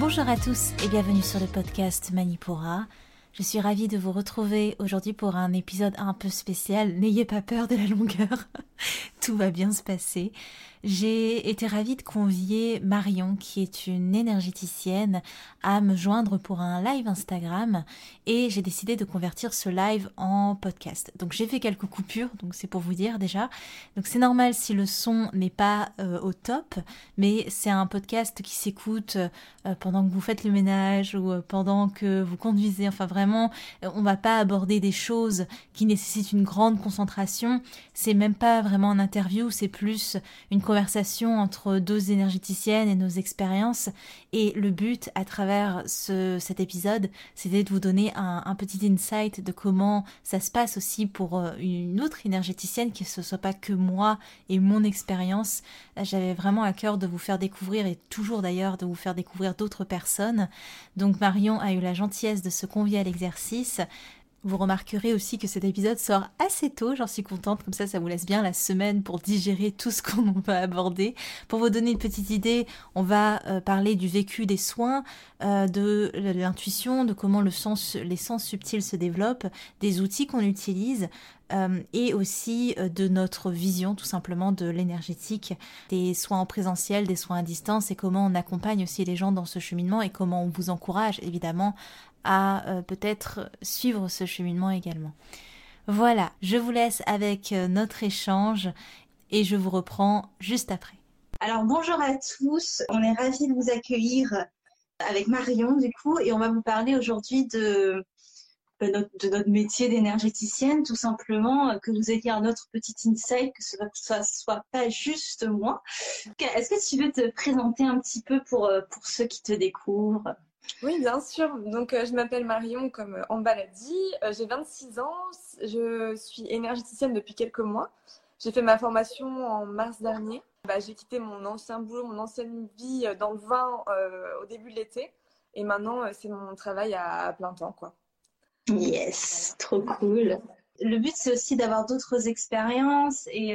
Bonjour à tous et bienvenue sur le podcast Manipura. Je suis ravie de vous retrouver aujourd'hui pour un épisode un peu spécial. N'ayez pas peur de la longueur. Tout va bien se passer. J'ai été ravie de convier Marion, qui est une énergéticienne, à me joindre pour un live Instagram et j'ai décidé de convertir ce live en podcast. Donc j'ai fait quelques coupures, donc c'est pour vous dire déjà. Donc c'est normal si le son n'est pas euh, au top, mais c'est un podcast qui s'écoute euh, pendant que vous faites le ménage ou euh, pendant que vous conduisez. Enfin vraiment, on va pas aborder des choses qui nécessitent une grande concentration. C'est même pas vraiment un interview, c'est plus une conversation entre deux énergéticiennes et nos expériences. Et le but, à travers ce, cet épisode, c'était de vous donner un, un, petit insight de comment ça se passe aussi pour euh, une autre énergéticienne, que ce soit pas que moi et mon expérience. J'avais vraiment à cœur de vous faire découvrir, et toujours d'ailleurs de vous faire découvrir d'autres personnes. Donc Marion a eu la gentillesse de se convier à l'exercice. Vous remarquerez aussi que cet épisode sort assez tôt, j'en suis contente, comme ça ça vous laisse bien la semaine pour digérer tout ce qu'on va aborder. Pour vous donner une petite idée, on va euh, parler du vécu des soins, euh, de l'intuition, de comment le sens, les sens subtils se développent, des outils qu'on utilise, euh, et aussi de notre vision tout simplement de l'énergétique, des soins en présentiel, des soins à distance et comment on accompagne aussi les gens dans ce cheminement et comment on vous encourage évidemment à euh, peut-être suivre ce cheminement également. Voilà, je vous laisse avec euh, notre échange et je vous reprends juste après. Alors bonjour à tous, on est ravis de vous accueillir avec Marion du coup et on va vous parler aujourd'hui de, notre, métier d'énergéticienne, tout simplement, que vous ayez un autre petit insight, que ce soit, soit pas juste moi. Est-ce que tu veux te présenter un petit peu pour, euh, pour ceux qui te découvrent? Oui, bien sûr. Donc, euh, je m'appelle Marion, comme bas l'a dit. Euh, j'ai 26 ans. Je suis énergéticienne depuis quelques mois. J'ai fait ma formation en mars dernier. Bah, j'ai quitté mon ancien boulot, mon ancienne vie euh, dans le vin au début de l'été. Et maintenant, c'est mon travail à, plein temps, quoi. Yes, trop cool. Le but, c'est aussi d'avoir d'autres expériences et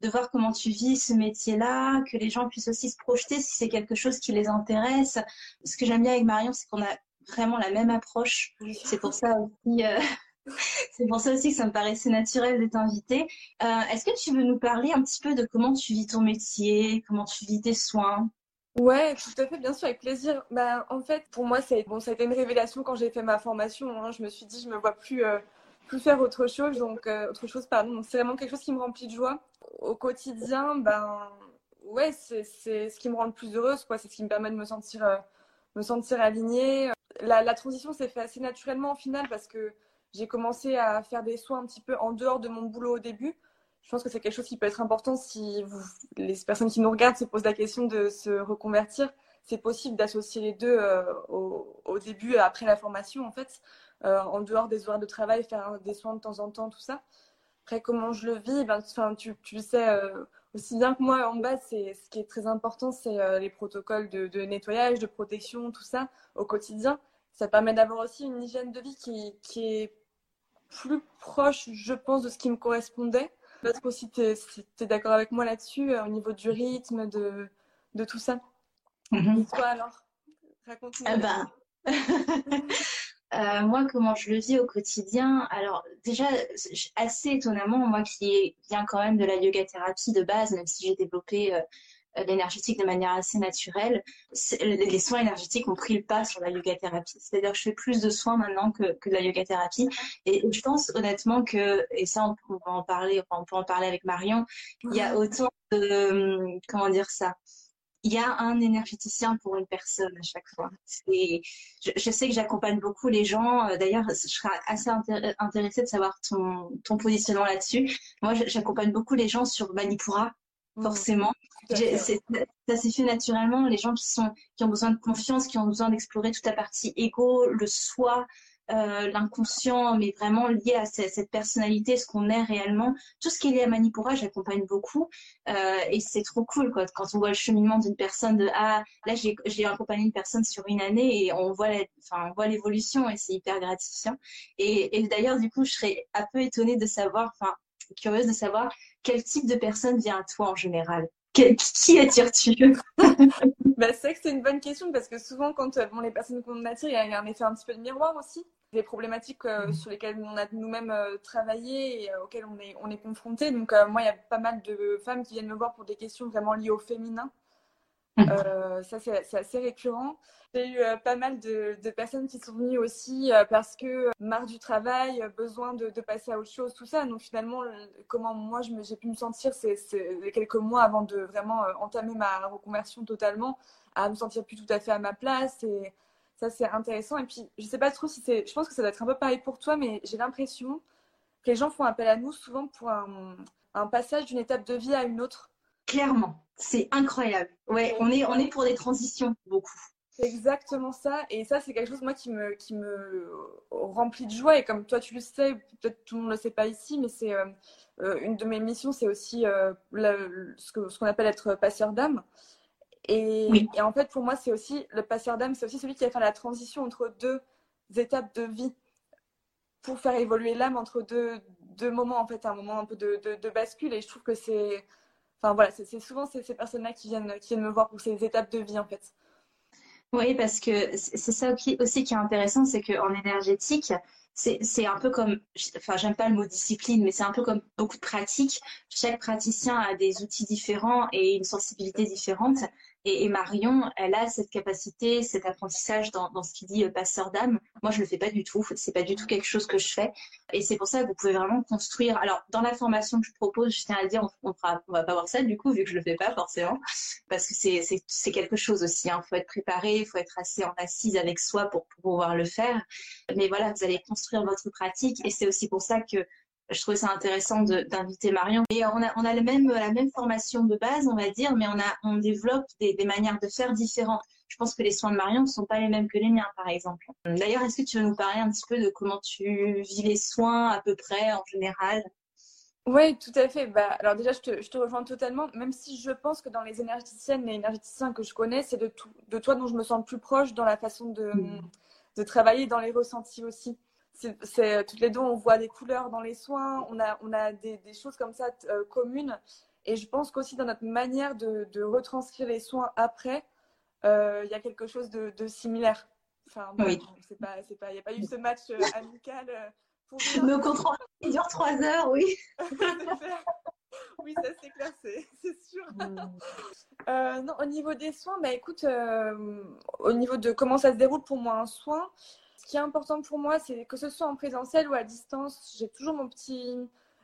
de voir comment tu vis ce métier-là, que les gens puissent aussi se projeter si c'est quelque chose qui les intéresse. Ce que j'aime bien avec Marion, c'est qu'on a vraiment la même approche. C'est pour ça aussi. Euh, c'est pour ça aussi que ça me paraissait naturel de t'inviter. Euh, Est-ce que tu veux nous parler un petit peu de comment tu vis ton métier, comment tu vis tes soins? Ouais, tout à fait, bien sûr, avec plaisir. Bah, en fait, pour moi, ça, bon, ça a été une révélation quand j'ai fait ma formation. Hein. Je me suis dit, je me vois plus, euh, plus faire autre chose, donc euh, autre chose, pardon. c'est vraiment quelque chose qui me remplit de joie au quotidien, ben ouais, c'est ce qui me rend le plus heureuse, quoi. C'est ce qui me permet de me sentir, euh, me sentir alignée. La, transition s'est faite assez naturellement au final parce que j'ai commencé à faire des soins un petit peu en dehors de mon boulot au début. Je pense que c'est quelque chose qui peut être important si les personnes qui nous regardent se posent la question de se reconvertir. C'est possible d'associer les deux euh, au, au, début après la formation, en fait, en dehors des horaires de travail, faire des soins de temps en temps, tout ça. Après, comment je le vis, ben, tu, tu le sais euh, aussi bien que moi, en bas, c'est, ce qui est très important, c'est euh, les protocoles de, de, nettoyage, de protection, tout ça, au quotidien. Ça permet d'avoir aussi une hygiène de vie qui, qui est plus proche, je pense, de ce qui me correspondait. Peut-être aussi tu es, d'accord avec moi là-dessus, euh, au niveau du rythme, de, de tout ça. Et toi alors? Raconte-moi. Eh ben... Euh, moi, comment je le vis au quotidien Alors, déjà, assez étonnamment, moi qui viens quand même de la yoga thérapie de base, même si j'ai développé euh, l'énergétique de manière assez naturelle, les soins énergétiques ont pris le pas sur la yoga thérapie. C'est-à-dire que je fais plus de soins maintenant que, de la yoga thérapie. Et je pense honnêtement que, et ça, on en parler, on peut en parler avec Marion, il y a autant de, comment dire ça? Il y a un énergéticien pour une personne à chaque fois. Je, je, sais que j'accompagne beaucoup les gens. Euh, d'ailleurs, je serais assez intéressée de savoir ton, ton positionnement là-dessus. Moi, j'accompagne beaucoup les gens sur Manipura, mmh. forcément. ça s'est fait naturellement. Les gens qui sont qui ont besoin de confiance, qui ont besoin d'explorer toute la partie égo, le soi, euh, l'inconscient, mais vraiment lié à cette, personnalité, ce qu'on est réellement. Tout ce qui est lié à Manipura, j'accompagne beaucoup. Euh, et c'est trop cool quoi, quand on voit le cheminement d'une personne de Ah, là j'ai accompagné une personne sur une année et on voit l'évolution et c'est hyper gratifiant. Et, d'ailleurs, du coup, je serais un peu étonnée de savoir, enfin, curieuse de savoir quel type de personne vient à toi en général. Qui attires-tu? Bah, C'est vrai que c'est une bonne question parce que souvent, quand bon, les personnes qu'on attire, il y a un effet un petit peu de miroir aussi des problématiques euh, mmh. sur lesquelles on a nous-mêmes euh, travaillé et euh, auxquelles on est, on est confronté. Donc, moi, il y a pas mal de femmes qui viennent me voir pour des questions vraiment liées au féminin. Mmh. ça, c'est assez récurrent. J'ai eu pas mal de, personnes qui sont venues aussi parce que marre du travail, besoin de, passer à autre chose, tout ça. Donc, finalement, comment moi, j'ai pu me sentir c'est quelques mois avant de vraiment entamer ma reconversion totalement, à me sentir plus tout à fait à ma place et ça, c'est intéressant. Et puis, je sais pas trop si c'est. Je pense que ça doit être un peu pareil pour toi, mais j'ai l'impression que les gens font appel à nous souvent pour un, passage d'une étape de vie à une autre. Clairement, c'est incroyable. Ouais, on est, on est pour des transitions beaucoup. C'est exactement ça. Et ça, c'est quelque chose, moi, qui me, qui me remplit de joie. Et comme toi, tu le sais, peut-être tout le monde ne le sait pas ici, mais c'est euh, euh, une de mes missions, c'est aussi euh, ce qu'on ce qu'on appelle être passeur d'âme. Et, en fait, pour moi, c'est aussi le passeur d'âme, c'est aussi celui qui va faire la transition entre deux étapes de vie pour faire évoluer l'âme entre deux, deux, moments, en fait, un moment un peu de, de, bascule. Et je trouve que c'est. Enfin, voilà, c'est souvent ces, ces personnes-là qui viennent, qui viennent me voir pour ces étapes de vie, en fait. Oui, parce que c'est ça aussi qui est intéressant, c'est qu'en énergétique, c'est un peu comme, enfin, j'aime pas le mot discipline, mais c'est un peu comme beaucoup de pratiques. Chaque praticien a des outils différents et une sensibilité différente. Et, Marion, elle a cette capacité, cet apprentissage dans, ce qu'il dit euh, passeur d'âme. Moi, je le fais pas du tout. C'est pas du tout quelque chose que je fais. Et c'est pour ça que vous pouvez vraiment construire. Alors, dans la formation que je propose, je tiens à dire, on, on va pas voir ça du coup, vu que je le fais pas forcément, parce que c'est quelque chose aussi. Il hein. faut être préparé, il faut être assez en assise avec soi pour pouvoir le faire. Mais voilà, vous allez construire votre pratique. Et c'est aussi pour ça que je trouvais ça intéressant d'inviter Marion. Et on a, on a le même, la même formation de base, on va dire, mais on, a, on développe des, des manières de faire différentes. Je pense que les soins de Marion ne sont pas les mêmes que les miens, par exemple. D'ailleurs, est-ce que tu veux nous parler un petit peu de comment tu vis les soins à peu près en général? Oui, tout à fait. Bah, alors déjà, je te, je te, rejoins totalement, même si je pense que dans les énergéticiennes et énergéticiens que je connais, c'est de, de toi dont je me sens le plus proche dans la façon de, mmh. de travailler, dans les ressentis aussi c'est toutes les deux, on voit des couleurs dans les soins, on a, on a des, des choses comme ça euh, communes. Et je pense qu'aussi dans notre manière de, de, retranscrire les soins après, euh, il y a quelque chose de, de similaire. Enfin, oui. c'est pas, c'est pas, il n'y a pas eu ce match euh, amical. pour Nos contrôles, il dure trois heures, oui. oui, ça c'est clair, c'est sûr. non, au niveau des soins, bah, écoute, au niveau de comment ça se déroule pour moi un soin, qui est important pour moi, c'est que ce soit en présentiel ou à distance, j'ai toujours mon petit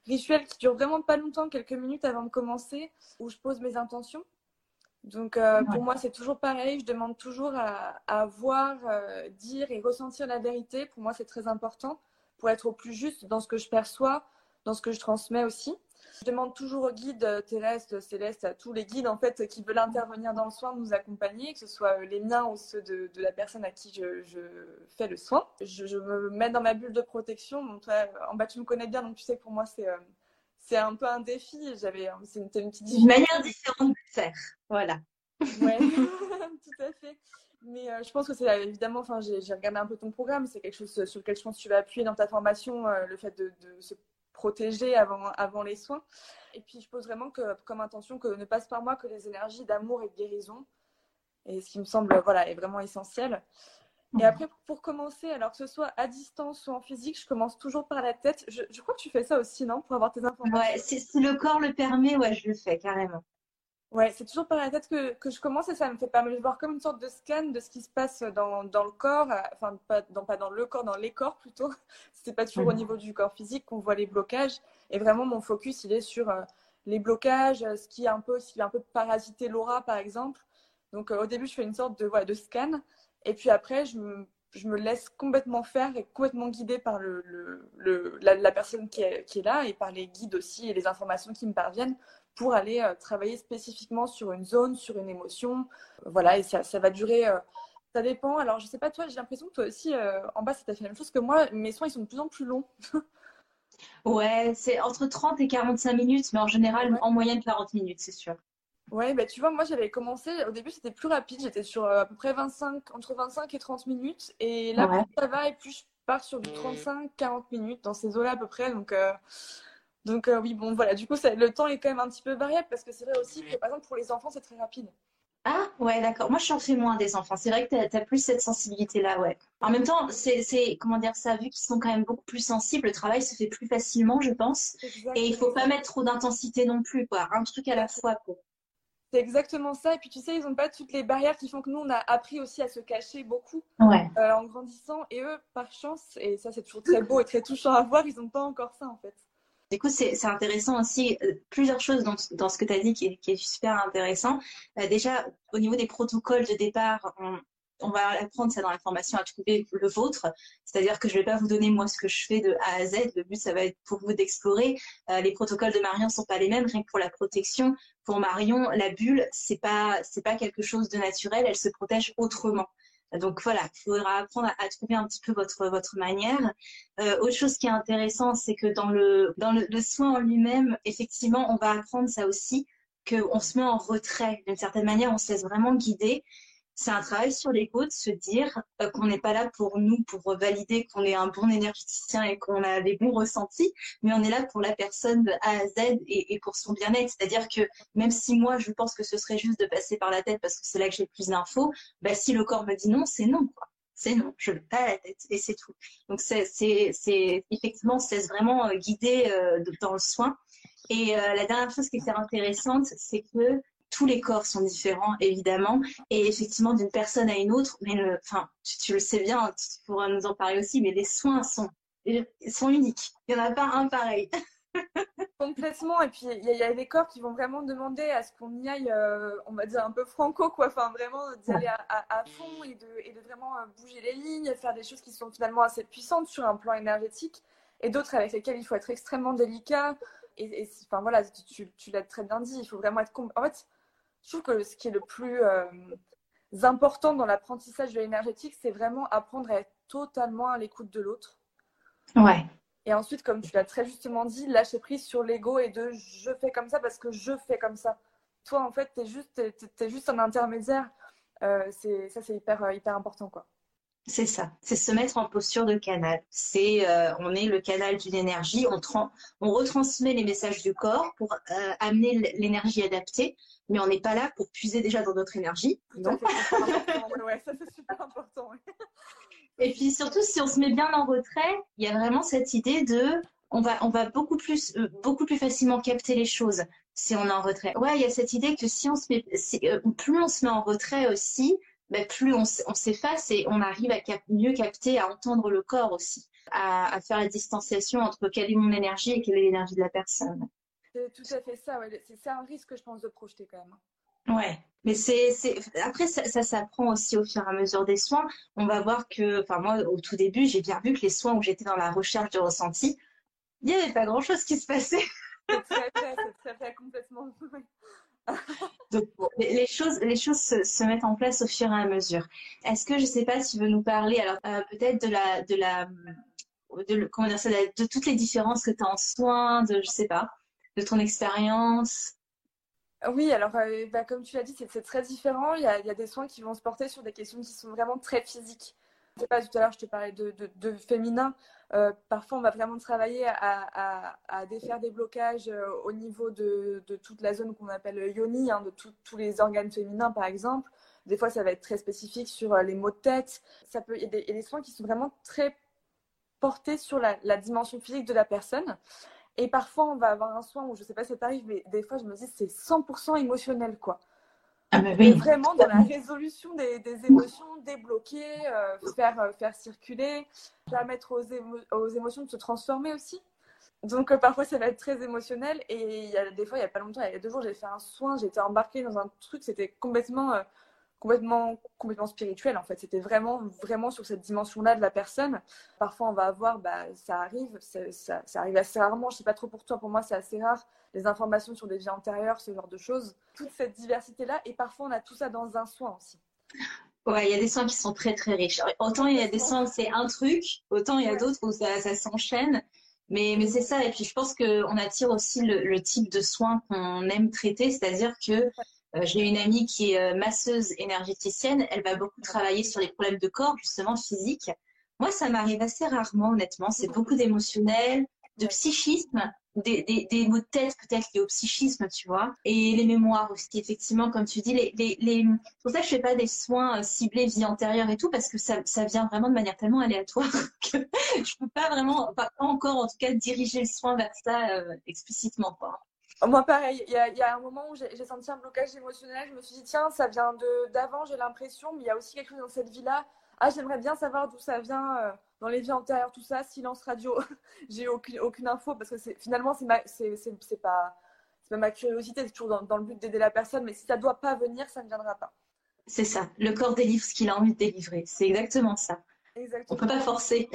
rituel qui dure vraiment pas longtemps, quelques minutes avant de commencer, où je pose mes intentions. Donc euh, pour moi, c'est toujours pareil. Je demande toujours à, voir, euh, dire et ressentir la vérité. Pour moi, c'est très important pour être au plus juste dans ce que je perçois, dans ce que je transmets aussi. Je demande toujours aux guides euh, terrestres, célestes, à tous les guides en fait qui veulent intervenir dans le soin, de nous accompagner, que ce soit euh, les miens ou ceux de, la personne à qui je, fais le soin. Je, me mets dans ma bulle de protection. Toi, en bas, tu me connais bien, donc tu sais que pour moi, c'est euh, c'est un peu un défi. J'avais, c'est une, petite une manière différente de faire. Voilà. Ouais, tout à fait. Mais je pense que c'est évidemment, enfin, j'ai regardé un peu ton programme, c'est quelque chose sur lequel je pense que tu vas appuyer dans ta formation, le fait de, de se protéger avant, avant les soins. Et puis, je pose vraiment que, comme intention que ne passe par moi que les énergies d'amour et de guérison. Et ce qui me semble voilà, est vraiment essentiel. Et après, pour commencer, alors que ce soit à distance ou en physique, je commence toujours par la tête. Je, je crois que tu fais ça aussi, non? Pour avoir tes informations? Ouais, si, si le corps le permet, ouais, je le fais carrément. Ouais, c'est toujours par la tête que, que, je commence et ça me fait permettre de voir comme une sorte de scan de ce qui se passe dans, dans le corps, euh, enfin pas dans, pas dans le corps, dans les corps plutôt. C'est pas toujours au niveau du corps physique qu'on voit les blocages. Et vraiment, mon focus, il est sur euh, les blocages, ce qui est un peu, ce qui un peu parasité l'aura, par exemple. Donc au début, je fais une sorte de, voilà, de scan. Et puis après, je me, je me laisse complètement faire et complètement guider par le, le, la, personne qui est, qui est, là et par les guides aussi et les informations qui me parviennent pour aller euh, travailler spécifiquement sur une zone, sur une émotion. voilà, et ça, ça va durer. Euh, ça dépend. Alors, je sais pas, toi, j'ai l'impression que toi aussi, euh, en bas, ça t'a fait la même chose que moi. Mes soins, ils sont de plus en plus longs. ouais, c'est entre 30 et 45 minutes, mais en général, en moyenne, 40 minutes, c'est sûr. Ouais, bah, tu vois, moi j'avais commencé, au début c'était plus rapide, j'étais sur euh, à peu près 25, entre 25 et 30 minutes. Et là, plus ça va, et plus je pars sur du 35-40 minutes dans ces eaux-là à peu près. Donc, euh, donc euh, oui, bon, voilà, du coup, ça, le temps est quand même un petit peu variable parce que c'est vrai aussi que par exemple pour les enfants c'est très rapide. Ah, ouais, d'accord. Moi, je en fais moins des enfants. C'est vrai que tu as, plus cette sensibilité-là, ouais. En même temps, c'est, comment dire ça, vu qu'ils sont quand même beaucoup plus sensibles, le travail se fait plus facilement, je pense. Et il faut pas mettre trop d'intensité non plus, quoi. Un truc à la fois, quoi. C'est exactement ça. Et puis tu sais, ils n'ont pas toutes les barrières qui font que nous, on a appris aussi à se cacher beaucoup euh, en grandissant. Et eux, par chance, et ça c'est toujours très beau et très touchant à voir, ils n'ont pas encore ça en fait. Du coup, c'est intéressant aussi, euh, plusieurs choses dans, ce que tu as dit qui est, super intéressant. Euh, déjà, au niveau des protocoles de départ, on, va apprendre ça dans la formation à trouver le vôtre. C'est-à-dire que je ne vais pas vous donner moi ce que je fais de A à Z. Le but, ça va être pour vous d'explorer. Euh, les protocoles de Marion sont pas les mêmes. Rien que pour la protection, pour Marion, la bulle, c'est pas pas quelque chose de naturel. Elle se protège autrement. Donc voilà, il faudra apprendre à, trouver un petit peu votre votre manière. Euh, autre chose qui est intéressant, c'est que dans le dans le, le soin en lui-même, effectivement, on va apprendre ça aussi qu'on se met en retrait d'une certaine manière, on se laisse vraiment guider c'est un travail sur l'ego de se dire euh, qu'on n'est pas là pour nous, pour valider qu'on est un bon énergéticien et qu'on a des bons ressentis, mais on est là pour la personne de A à Z et, pour son bien-être. C'est-à-dire que même si moi, je pense que ce serait juste de passer par la tête parce que c'est là que j'ai plus d'infos, bah, si le corps me dit non, c'est non. C'est non, je ne veux pas la tête et c'est tout. Donc c'est, c'est, effectivement, laisse vraiment euh, guider euh, dans le soin. Et la dernière chose qui était intéressante, c'est que tous les corps sont différents, évidemment, et effectivement d'une personne à une autre, mais enfin, tu, le sais bien, tu pourras nous en parler aussi, mais les soins sont, sont uniques. Il n'y en a pas un pareil. Complètement. Et puis, il y, a des corps qui vont vraiment demander à ce qu'on y aille, euh, on va dire, un peu franco, quoi. Enfin, vraiment d'y aller à, fond et de, et de vraiment euh, bouger les lignes, faire des choses qui sont finalement assez puissantes sur un plan énergétique et d'autres avec lesquelles il faut être extrêmement délicat. Et, enfin, voilà, tu, tu l'as très bien dit, il faut vraiment être. En fait, je trouve que ce qui est le plus euh, important dans l'apprentissage de l'énergétique, c'est vraiment apprendre à être totalement à l'écoute de l'autre. Ouais. Et ensuite, comme tu l'as très justement dit, lâcher prise sur l'ego et de je fais comme ça parce que je fais comme ça. Toi, en fait, tu es juste, es, juste un intermédiaire. Euh, ça, c'est hyper, euh, hyper important. quoi. C'est ça, c'est se mettre en posture de canal. C'est, euh, on est le canal d'une énergie, on, on retransmet les messages du corps pour euh, amener l'énergie adaptée, mais on n'est pas là pour puiser déjà dans notre énergie. Ouais, ça c'est super important. Et puis surtout, si on se met bien en retrait, il y a vraiment cette idée de, on va, on va beaucoup plus, euh, beaucoup plus facilement capter les choses si on est en retrait. Ouais, il y a cette idée que si on se met, plus on se met en retrait aussi, ben, plus on, s'efface et on arrive à mieux capter, à entendre le corps aussi, à, faire la distanciation entre quelle est mon énergie et quelle est l'énergie de la personne. C'est tout à fait ça, c'est un risque, je pense, de projeter quand même. Ouais, mais c'est après ça, ça s'apprend aussi au fur et à mesure des soins. On va voir que, enfin moi au tout début, j'ai bien vu que les soins où j'étais dans la recherche de ressenti, il n'y avait pas grand chose qui se passait. C'est très très vrai, complètement. Donc, les choses, les choses se, mettent en place au fur et à mesure. Est-ce que je ne sais pas si tu veux nous parler, alors euh, peut-être de la, de la, comment dire ça, de, toutes les différences que tu as en soins, de je sais pas, de ton expérience? Oui, alors euh, bah, comme tu l'as dit, c'est très différent. Il y, a, il y, a, des soins qui vont se porter sur des questions qui sont vraiment très physiques. Sais pas, tout à l'heure, je te parlais de, de, de féminin. Euh, parfois, on va vraiment travailler à, défaire des blocages euh, au niveau de, toute la zone qu'on appelle yoni, hein, de tous les organes féminins, par exemple. Des fois, ça va être très spécifique sur euh, les maux de tête. Ça peut, il, y a des, soins qui sont vraiment très portés sur la, dimension physique de la personne. Et parfois, on va avoir un soin où, je ne sais pas si ça t'arrive, mais des fois, je me dis, c'est 100% émotionnel, quoi. Ah oui. Vraiment dans la résolution des, des émotions, débloquer, euh, faire, euh, faire circuler, permettre aux, aux, émotions de se transformer aussi. Donc euh, parfois ça va être très émotionnel et il y a des fois, il n'y a pas longtemps, il y a deux jours, j'ai fait un soin, j'étais embarquée dans un truc, c'était complètement complètement, complètement spirituel en fait. C'était vraiment, vraiment sur cette dimension-là de la personne. Parfois, on va avoir, bah, ça arrive, ça, ça, arrive assez rarement. Je sais pas trop pour toi, pour moi, c'est assez rare. Les informations sur des vies antérieures, ce genre de choses. Toute cette diversité-là. Et parfois, on a tout ça dans un soin aussi. Ouais, il y a des soins qui sont très très riches. Autant il y a des soins où c'est un truc, autant il y a d'autres où ça, ça s'enchaîne. Mais, mais c'est ça. Et puis je pense qu'on attire aussi le, le type de soins qu'on aime traiter. C'est-à-dire que j'ai une amie qui est euh, masseuse énergéticienne. Elle va beaucoup travailler sur les problèmes de corps, justement physiques. Moi, ça m'arrive assez rarement, honnêtement. C'est beaucoup d'émotionnel, de psychisme, des, des, des mots de tête peut-être liés au psychisme, tu vois, et les mémoires aussi, effectivement, comme tu dis. Les, les, les... Pour ça je fais pas des soins euh, ciblés vie antérieure et tout, parce que ça, ça vient vraiment de manière tellement aléatoire que je peux pas vraiment, pas encore en tout cas, diriger le soin vers ça euh, explicitement, quoi. Moi, pareil, il y, y, a un moment où j'ai senti un blocage émotionnel. Je me suis dit, tiens, ça vient d'avant, j'ai l'impression, mais il y a aussi quelque chose dans cette vie-là. Ah, j'aimerais bien savoir d'où ça vient, euh, dans les vies antérieures, tout ça. Silence radio, j'ai aucune, aucune info parce que finalement, c'est pas, pas ma curiosité, c'est toujours dans, dans, le but d'aider la personne, mais si ça doit pas venir, ça ne viendra pas. C'est ça, le corps délivre ce qu'il a envie de délivrer. C'est exactement ça. Exactement. On peut pas forcer.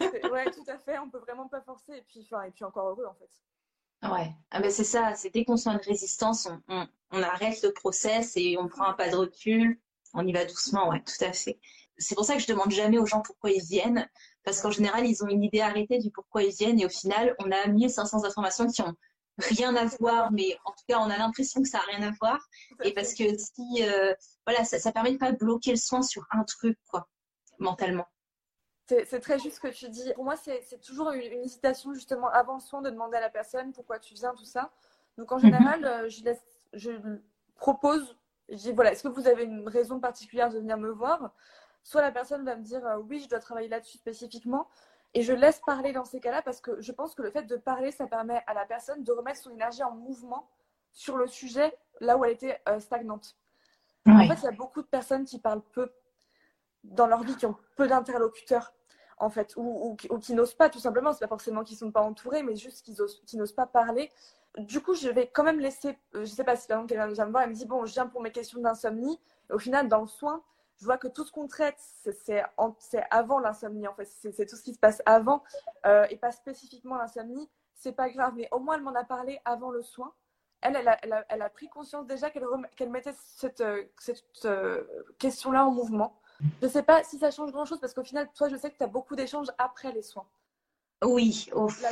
ouais, tout à fait, on peut vraiment pas forcer, et puis, et puis encore heureux en fait. Ouais, ah ben c'est ça, c'est dès qu'on sent une résistance, on, on, on, arrête le process et on prend un pas de recul, on y va doucement, ouais, tout à fait. C'est pour ça que je demande jamais aux gens pourquoi ils viennent, parce qu'en général, ils ont une idée arrêtée du pourquoi ils viennent et au final, on a 1500 informations qui ont rien à voir, mais en tout cas, on a l'impression que ça a rien à voir. Et parce que si, euh, voilà, ça, ça permet de pas bloquer le soin sur un truc, quoi, mentalement. C'est très juste ce que tu dis. Pour moi, c'est toujours une, une, hésitation, justement, avant le soin, de demander à la personne pourquoi tu viens, tout ça. Donc, en mhm. général, euh, je, laisse, je propose, je dis, voilà, est-ce que vous avez une raison particulière de venir me voir? Soit la personne va me dire, euh, oui, je dois travailler là-dessus spécifiquement. Et je laisse parler dans ces cas-là parce que je pense que le fait de parler, ça permet à la personne de remettre son énergie en mouvement sur le sujet là où elle était euh, stagnante. Oui. En fait, il y a beaucoup de personnes qui parlent peu dans leur vie, qui ont peu d'interlocuteurs en fait, ou, qui n'osent pas tout simplement. C'est pas forcément qu'ils sont pas entourés, mais juste qu'ils qui n'osent pas parler. Du coup, je vais quand même laisser. Euh, je sais pas si par exemple quelqu'un vient me voir et me dit bon, je viens pour mes questions d'insomnie. Au final, dans le soin, je vois que tout ce qu'on traite, c'est avant l'insomnie en fait. C'est tout ce qui se passe avant euh, et pas spécifiquement l'insomnie. C'est pas grave, mais au moins elle m'en a parlé avant le soin. Elle, elle a, elle elle pris conscience déjà qu'elle qu mettait cette, cette euh, question-là en mouvement. Je ne sais pas si ça change grand-chose parce qu'au final, toi, je sais que tu as beaucoup d'échanges après les soins. Oui, oh. la,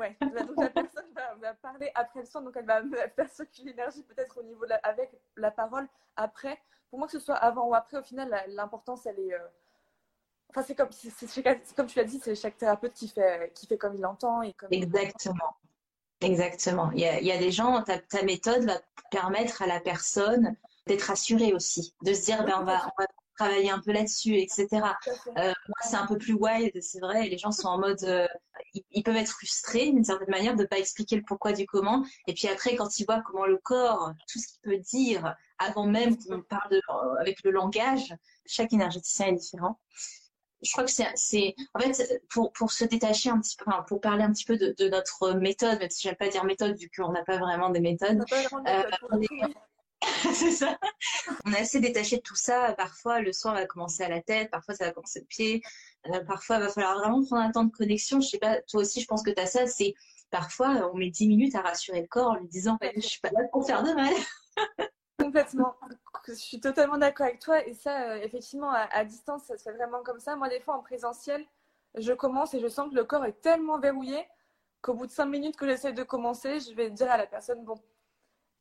ouais, donc la personne va, va, parler après le soin, donc elle va faire circuler l'énergie peut-être au niveau de la, avec la parole après. Pour moi, que ce soit avant ou après, au final, l'importance, elle est. Euh... Enfin, c'est comme, c'est, comme tu l'as dit, c'est chaque thérapeute qui fait, qui fait comme il l'entend. Et comme Exactement. Exactement. Il y a, il y a des gens, ta, ta méthode va permettre à la personne d'être rassurée aussi, de se dire, ben, on va, on va travailler un peu là-dessus, etc. Euh, moi, c'est un peu plus wild, c'est vrai. les gens sont en mode, euh, ils, ils, peuvent être frustrés d'une certaine manière de ne pas expliquer le pourquoi du comment. Et puis après, quand ils voient comment le corps, tout ce qu'il peut dire, avant même qu'on parle de, euh, avec le langage, chaque énergéticien est différent. Je crois que c'est, en fait, pour, pour se détacher un petit peu, enfin, pour parler un petit peu de, de notre méthode, même si j'aime pas dire méthode, vu qu'on n'a pas vraiment des méthodes. c'est ça. On est assez détaché de tout ça. Parfois, le soin va commencer à la tête, parfois ça va commencer au pied. Euh, parfois, il va falloir vraiment prendre un temps de connexion. Je sais pas, toi aussi, je pense que tu as ça. C'est parfois, on met 10 minutes à rassurer le corps en lui disant Je suis pas là pour faire de mal. Complètement. Je suis totalement d'accord avec toi. Et ça, euh, effectivement, à, à, distance, ça se fait vraiment comme ça. Moi, des fois, en présentiel, je commence et je sens que le corps est tellement verrouillé qu'au bout de 5 minutes que j'essaie de commencer, je vais dire à la personne Bon,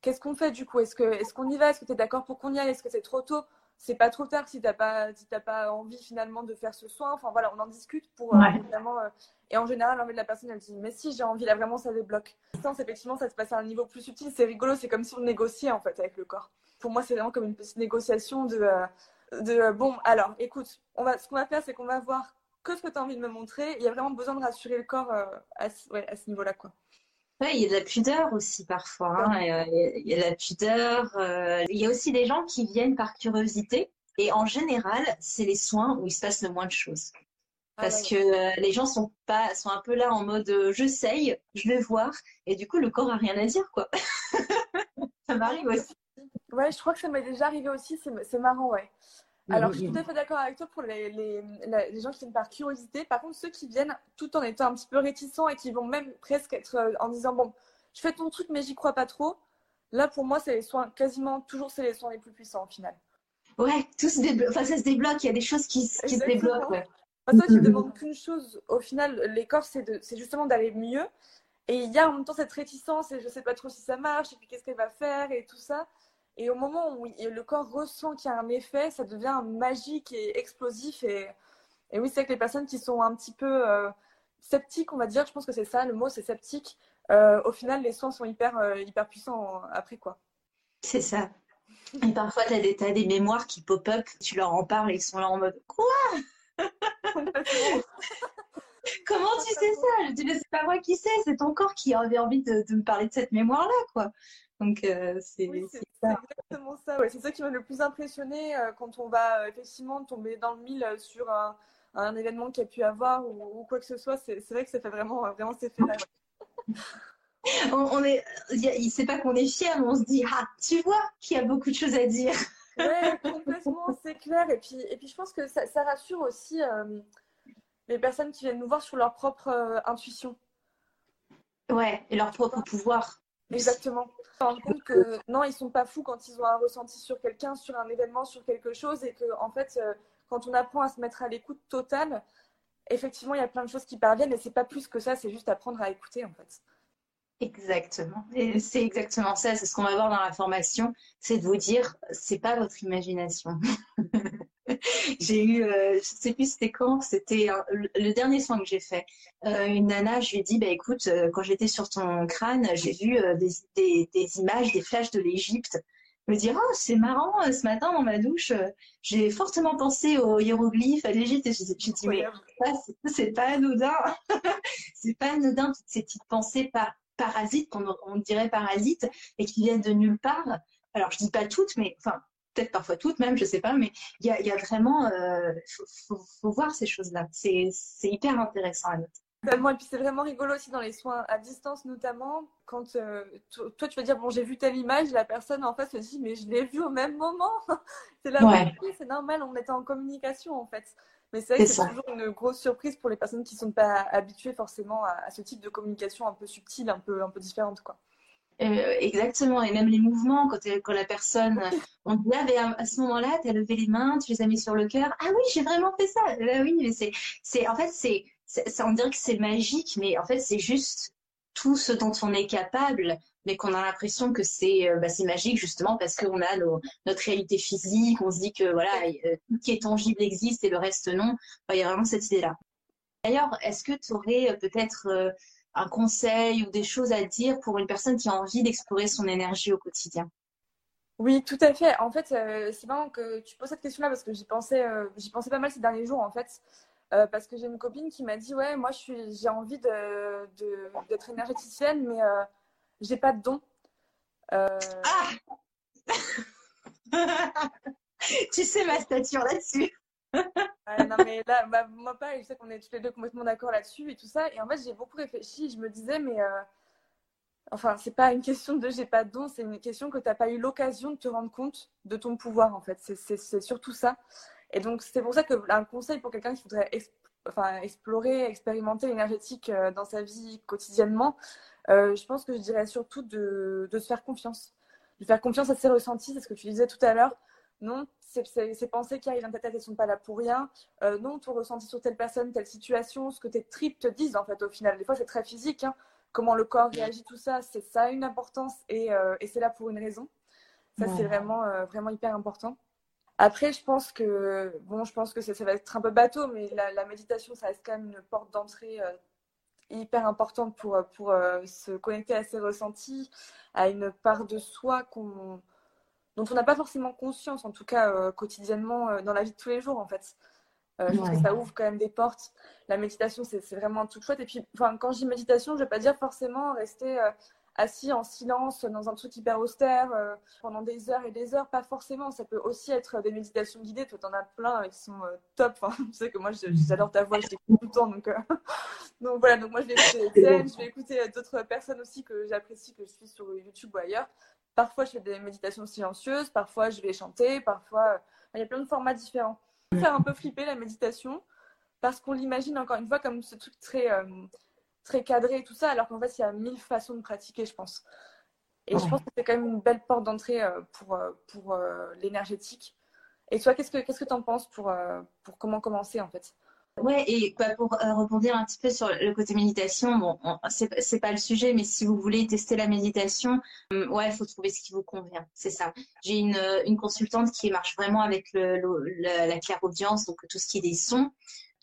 qu'est-ce qu'on fait du coup? Est-ce qu'on est qu'on y va? Est-ce que tu es d'accord pour qu'on y aille? Est-ce que c'est trop tôt? C'est pas trop tard si tu n'as pas, si pas envie finalement de faire ce soin. Enfin voilà, on en discute pour euh, évidemment. Euh, et en général, l'envie de la personne, elle dit Mais si, j'ai envie, là vraiment, ça débloque. Distance, effectivement, ça se passe à un niveau plus subtil. C'est rigolo, c'est comme si on négociait en fait avec le corps. Pour moi, c'est vraiment comme une petite négociation de. Euh, de bon, alors écoute, on va, ce qu'on va faire, c'est qu'on va voir que ce que tu as envie de me montrer. Il y a vraiment besoin de rassurer le corps à, ouais, à ce niveau-là. quoi. Ouais, il y a de la pudeur aussi parfois. Hein. Il y a de la pudeur. Euh... Il y a aussi des gens qui viennent par curiosité. Et en général, c'est les soins où il se passe le moins de choses. Parce ah, ouais. que euh, les gens sont pas sont un peu là en mode euh, j'essaye, je vais voir, et du coup le corps a rien à dire quoi. Ça m'arrive aussi. Ouais, je crois que ça m'est déjà arrivé aussi, c'est marrant, ouais. Alors, je suis tout à fait d'accord avec toi pour les, les, les, gens qui viennent par curiosité. Par contre, ceux qui viennent tout en étant un petit peu réticents et qui vont même presque être euh, en disant Bon, je fais ton truc, mais j'y crois pas trop. Là, pour moi, c'est les soins, quasiment toujours, c'est les soins les plus puissants au final. Ouais, tout se débloque. Enfin, ça se débloque. Il y a des choses qui, qui se débloquent. Ouais. Enfin, toi, tu ne demandes qu'une chose. Au final, les corps, c'est justement d'aller mieux. Et il y a en même temps cette réticence et je sais pas trop si ça marche et puis qu'est-ce qu'elle va faire et tout ça. Et au moment où le corps ressent qu'il y a un effet, ça devient magique et explosif. Et, et oui, c'est que les personnes qui sont un petit peu euh, sceptiques, on va dire, je pense que c'est ça, le mot c'est sceptique, euh, au final, les soins sont hyper, euh, hyper puissants après, quoi. C'est ça. Et parfois, tu as, as, des mémoires qui pop-up, tu leur en parles et ils sont là en mode Quoi? Comment tu sais ça? Je dis, c'est pas moi qui sais, c'est ton corps qui avait envie de, de me parler de cette mémoire-là, quoi. Donc, euh, c'est exactement ça. C'est ça qui m'a le plus impressionné euh, quand on va euh, effectivement tomber dans le mille sur un, un, événement qu'il a pu avoir ou, quoi que ce soit. C'est vrai que ça fait vraiment, vraiment cet effet-là. on, on, est, il sait pas qu'on est fier, mais on se dit ah, tu vois qu'il y a beaucoup de choses à dire. ouais, complètement, c'est clair. Et puis, et puis, je pense que ça, ça rassure aussi les personnes qui viennent nous voir sur leur propre intuition. Ouais, et leur propre pouvoir. Exactement. Non, ils sont pas fous quand ils ont un ressenti sur quelqu'un, sur un événement, sur quelque chose, et que en fait, euh, quand on apprend à se mettre à l'écoute totale, effectivement, il y a plein de choses qui parviennent, et c'est pas plus que ça, c'est juste apprendre à écouter en fait. Exactement. Et c'est exactement ça. C'est ce qu'on va voir dans la formation. C'est de vous dire, c'est pas votre imagination. j'ai eu, euh, je sais plus c'était quand, c'était le dernier soin que j'ai fait. Euh, une nana, je lui ai dit, bah écoute, euh, quand j'étais sur ton crâne, j'ai vu des, des, des, images, des flashs de l'Égypte. Me dire, oh, c'est marrant, ce matin dans ma douche, j'ai fortement pensé aux hiéroglyphes, à l'Égypte. Et j'ai dit, mais c'est pas anodin. c'est pas anodin, toutes ces petites pensées pas parasites, qu'on on dirait parasites, et qui viennent de nulle part. Alors, je dis pas toutes, mais enfin, peut-être parfois toutes même, je sais pas, mais il y a, y a, vraiment, euh, faut, faut, voir ces choses-là. C'est hyper intéressant à noter. Et puis c'est vraiment rigolo aussi dans les soins à distance notamment, quand euh, toi tu vas dire bon j'ai vu telle image, la personne en face se dit mais je l'ai vu au même moment. c'est ouais. c'est normal, on était en communication en fait. Mais c'est vrai que c'est toujours une grosse surprise pour les personnes qui ne sont pas habituées forcément à, ce type de communication un peu subtile, un peu, un peu différente. Quoi. Euh, exactement, et même les mouvements, quand, quand la personne, on dit, ah, à, ce moment-là, tu as levé les mains, tu les as mis sur le cœur. Ah oui, j'ai vraiment fait ça. Bah oui, mais c'est, c'est, en fait, c'est, on dirait que c'est magique, mais en fait, c'est juste tout ce dont on est capable mais qu'on a l'impression que c'est euh, bah, magique justement parce qu'on a notre réalité physique, on se dit que voilà, euh, tout qui est tangible existe et le reste non. il y a vraiment cette idée-là. D'ailleurs, est-ce que tu aurais euh, peut-être un conseil ou des choses à dire pour une personne qui a envie d'explorer son énergie au quotidien? Oui, tout à fait. En fait, c'est marrant que tu poses cette question-là parce que j'y pensais, j'y pensais pas mal ces derniers jours en fait. parce que j'ai une copine qui m'a dit ouais moi j'ai envie d'être de, énergéticienne mais j'ai pas de don. Euh... Ah tu sais ma stature là-dessus. non, mais là, bah, moi pas, je sais qu'on est tous les deux complètement d'accord là-dessus et tout ça. Et en fait, j'ai beaucoup réfléchi. Je me disais, mais euh... enfin, c'est pas une question de j'ai pas de don, c'est une question que tu n'as pas eu l'occasion de te rendre compte de ton pouvoir, en fait. C'est surtout ça. Et donc, c'est pour ça que un conseil pour quelqu'un qui voudrait enfin, explorer, expérimenter l'énergétique euh, dans sa vie quotidiennement, euh, je pense que je dirais surtout de, de, se faire confiance. De faire confiance à ses ressentis, c'est ce que tu disais tout à l'heure. Non, ces pensées qui arrivent dans ta tête, elles ne sont pas là pour rien. Euh, non, ton ressenti sur telle personne, telle situation, ce que tes tripes te disent, en fait, au final. Des fois, c'est très physique. Hein. Comment le corps réagit, tout ça, c'est ça a une importance et, euh, et c'est là pour une raison. Ça, c'est vraiment, vraiment hyper important. Après, je pense que, bon, je pense que ça, ça va être un peu bateau, mais la, la méditation, ça reste quand même une porte d'entrée hyper importante pour, pour euh, se connecter à ses ressentis, à une part de soi qu'on dont on n'a pas forcément conscience, en tout cas euh, quotidiennement euh, dans la vie de tous les jours en fait. Je pense que ça ouvre quand même des portes. La méditation, c'est vraiment tout chouette. Et puis, quand je dis méditation, je ne vais pas dire forcément rester assis en silence dans un truc hyper austère euh, pendant des heures et des heures. Pas forcément. Ça peut aussi être des méditations guidées. Toi, t'en as plein qui sont top. Enfin, tu sais que moi, j'adore ta voix, je t'écoute tout le temps. Donc, donc voilà. Donc moi, je vais écouter je vais écouter d'autres personnes aussi que j'apprécie, que je suis sur YouTube ou ailleurs. Parfois, je fais des méditations silencieuses. Parfois, je vais chanter. Parfois, il y a plein de formats différents. Faire un peu flipper la méditation parce qu'on l'imagine encore une fois comme ce truc très très cadré et tout ça, alors qu'en fait, il y a mille façons de pratiquer, je pense. Et je pense que c'est quand même une belle porte d'entrée euh, pour, euh, pour euh, l'énergétique. Et toi, qu'est-ce que qu'est-ce que tu en penses pour, pour comment commencer, en fait? Ouais, et bah, pour rebondir un petit peu sur le côté méditation, bon, c'est pas le sujet, mais si vous voulez tester la méditation, ouais, il faut trouver ce qui vous convient, c'est ça. J'ai une, une consultante qui marche vraiment avec le, la clairaudience, donc tout ce qui est des sons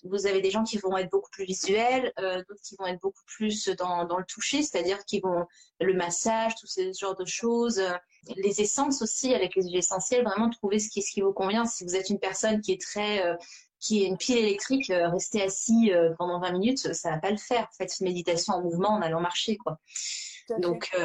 vous avez des gens qui vont être beaucoup plus visuels, euh, d'autres qui vont être beaucoup plus dans, dans le toucher, c'est-à-dire qui vont le massage, tous ces genres de choses, euh, les essences aussi avec les huiles essentielles, vraiment trouver ce qui, ce qui vous convient. Si vous êtes une personne qui est très euh, qui est une pile électrique, rester assis pendant 20 minutes, ça va pas le faire. Faites une méditation en mouvement en allant marcher, quoi. Donc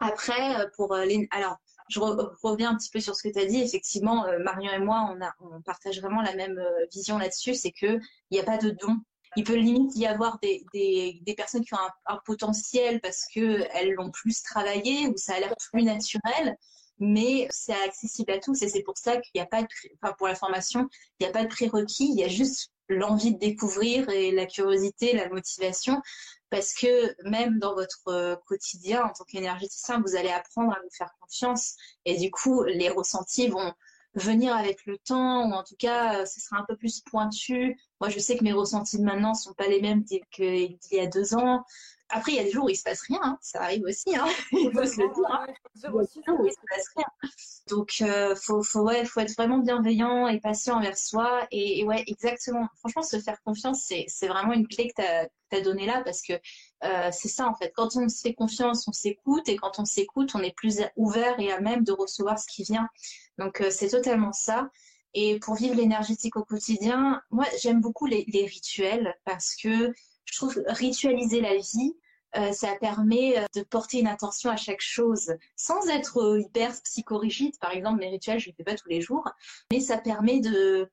après, pour les, alors je reviens un petit peu sur ce que tu as dit. Effectivement, euh, Marion et moi, on, partage vraiment la même euh, vision là-dessus. C'est qu'il n'y a pas de don. Il peut limite y avoir des personnes qui ont un, potentiel parce qu'elles l'ont plus travaillé ou ça a l'air plus naturel, mais c'est accessible à tous et c'est pour ça qu'il n'y a pas de, enfin pour la formation, il n'y a pas de prérequis, il y a juste l'envie de découvrir et la curiosité, la motivation parce que même dans votre euh, quotidien en tant qu'énergéticien, vous allez apprendre à vous faire confiance et du coup, les ressentis vont venir avec le temps ou en tout cas, ce sera un peu plus pointu. Moi, je sais que mes ressentis de maintenant sont pas les mêmes qu'il y a deux ans. Après, il y a des jours où il se passe rien, hein. ça arrive aussi. Hein. Il faut se le dire. Hein. Il passe rien. Donc, euh, faut, ouais, faut être vraiment bienveillant et patient envers soi. Et, ouais, exactement. Franchement, se faire confiance, c'est vraiment une clé que tu as, donnée là parce que euh, c'est ça en fait. Quand on se fait confiance, on s'écoute et quand on s'écoute, on est plus ouvert et à même de recevoir ce qui vient. Donc, euh, c'est totalement ça. Et pour vivre l'énergétique au quotidien, moi, j'aime beaucoup les rituels parce que je trouve ritualiser la vie, euh, ça permet euh, de porter une attention à chaque chose sans être euh, hyper psychorigide. Par exemple, mes rituels, je ne les fais pas tous les jours, mais ça permet de,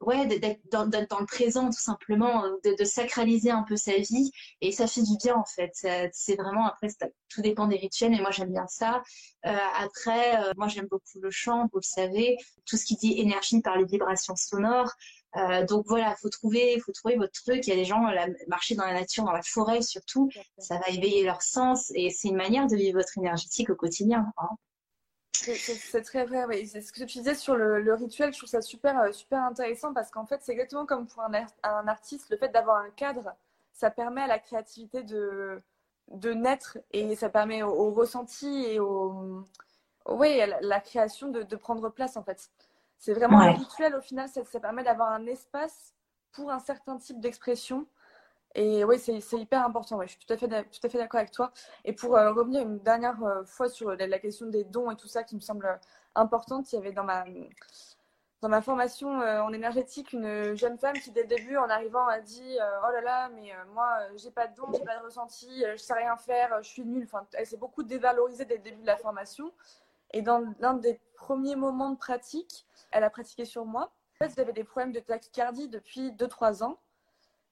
ouais, d'être dans, le présent tout simplement, de, de, sacraliser un peu sa vie et ça fait du bien en fait. C'est vraiment après tout dépend des rituels, mais moi j'aime bien ça. Euh, après, moi j'aime beaucoup le chant, vous le savez, tout ce qui dit énergie par les vibrations sonores. Euh, donc voilà, faut trouver, faut trouver votre truc. Il y a des gens la, marcher dans la nature, dans la forêt surtout, ça va éveiller leur sens et c'est une manière de vivre votre énergétique au quotidien. Hein. C'est très vrai. Oui. C'est ce que tu disais sur le, rituel. Je trouve ça super, euh, super intéressant parce qu'en fait, c'est exactement comme pour un, un artiste, le fait d'avoir un cadre, ça permet à la créativité de, de naître et ça permet au, ressenti et au, oui, à la, création de, de, prendre place en fait. C'est vraiment un rituel au final, ça, ça permet d'avoir un espace pour un certain type d'expression. Et oui, c'est hyper important. Ouais, je suis tout à fait, tout à fait d'accord avec toi. Et pour euh, revenir une dernière euh, fois sur la, question des dons et tout ça qui me semble importante, il y avait dans ma, dans ma formation euh, en énergétique une jeune femme qui, dès le début, en arrivant, a dit Oh là là, mais moi, j'ai pas de dons, j'ai pas de ressenti, je sais rien faire, je suis nulle. Enfin, elle s'est beaucoup dévalorisée dès le début de la formation. Et dans l'un des premiers moments de pratique, elle a pratiqué sur moi. En fait, j'avais des problèmes de tachycardie depuis 2-3 ans.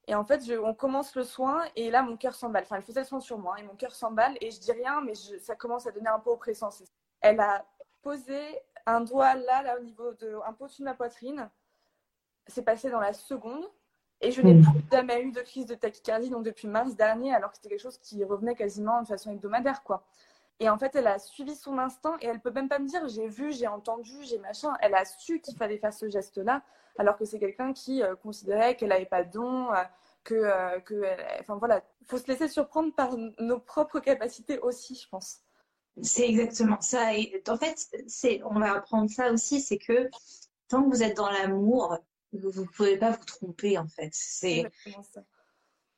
Et en fait, on commence le soin et là, mon cœur s'emballe. Enfin, elle faisait le soin sur moi et mon cœur s'emballe et je dis rien, mais ça commence à donner un peu oppressant. Elle a posé un doigt là, là, au niveau de, un peu au-dessus de ma poitrine. C'est passé dans la seconde et je n'ai mmh. plus jamais eu de crise de tachycardie donc depuis mars dernier, alors que c'était quelque chose qui revenait quasiment de façon hebdomadaire, quoi. Et en fait, elle a suivi son instinct et elle peut même pas me dire j'ai vu, j'ai entendu, j'ai machin. Elle a su qu'il fallait faire ce geste-là, alors que c'est quelqu'un qui euh, considérait qu'elle n'avait pas de don, euh, que, euh, que enfin voilà, faut se laisser surprendre par nos propres capacités aussi, je pense. C'est exactement ça. Et en fait, c'est, on va apprendre ça aussi, c'est que tant que vous êtes dans l'amour, vous ne pouvez pas vous tromper en fait. C'est ça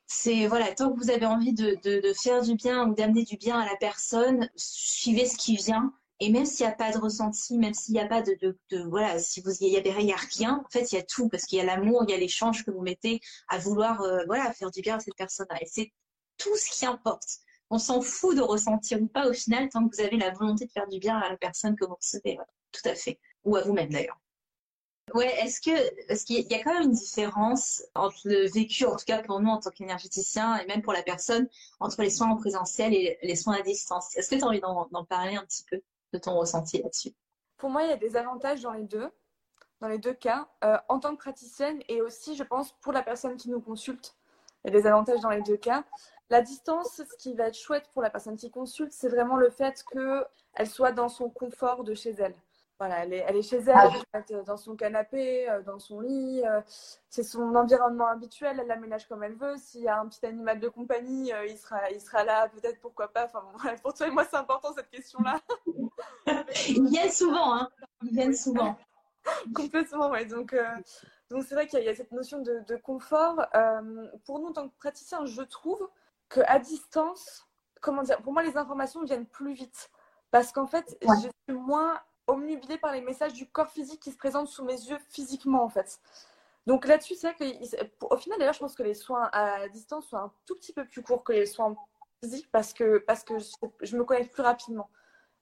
c'est voilà, tant que vous avez envie de, faire du bien ou d'amener du bien à la personne, suivez ce qui vient. Et même s'il n'y a pas de ressenti, même s'il n'y a pas de, voilà, si vous y avait rien, rien, en fait, il y a tout parce qu'il y a l'amour, il y a l'échange que vous mettez à vouloir, euh, voilà, faire du bien à cette personne-là. Et c'est tout ce qui importe. on s'en fout de ressentir ou pas au final tant que vous avez la volonté de faire du bien à la personne que vous recevez. Tout à fait. Ou à vous-même d'ailleurs. Ouais, est-ce que est qu'il y a quand même une différence entre le vécu, en tout cas pour nous en tant qu'énergéticiens et même pour la personne, entre les soins en présentiel et les soins à distance? Est-ce que tu as envie d'en parler un petit peu de ton ressenti là-dessus? Pour moi, il y a des avantages dans les deux, dans les deux cas, euh, en tant que praticienne et aussi, je pense, pour la personne qui nous consulte. Il y a des avantages dans les deux cas. La distance, ce qui va être chouette pour la personne qui consulte, c'est vraiment le fait qu'elle soit dans son confort de chez elle. Voilà, elle est, elle est chez elle, ah. elle dans son canapé, euh, dans son lit. Euh, c'est son environnement habituel, elle l'aménage comme elle veut. S'il y a un petit animal de compagnie, euh, il, sera, il sera là, peut-être, pourquoi pas. Enfin, pour toi et moi, c'est important cette question-là. Ils viennent souvent, hein. Ils viennent souvent. Complètement, ouais. Donc, donc c'est vrai qu'il y, a cette notion de, de confort. pour nous, en tant que praticiens, je trouve qu'à distance, comment dire, pour moi, les informations viennent plus vite. Parce qu'en fait, je suis moins omnubilée par les messages du corps physique qui se présentent sous mes yeux physiquement, en fait. Donc là-dessus, c'est vrai qu'au final, d'ailleurs, je pense que les soins à distance sont un tout petit peu plus courts que les soins physiques parce que, parce que je, me connecte plus rapidement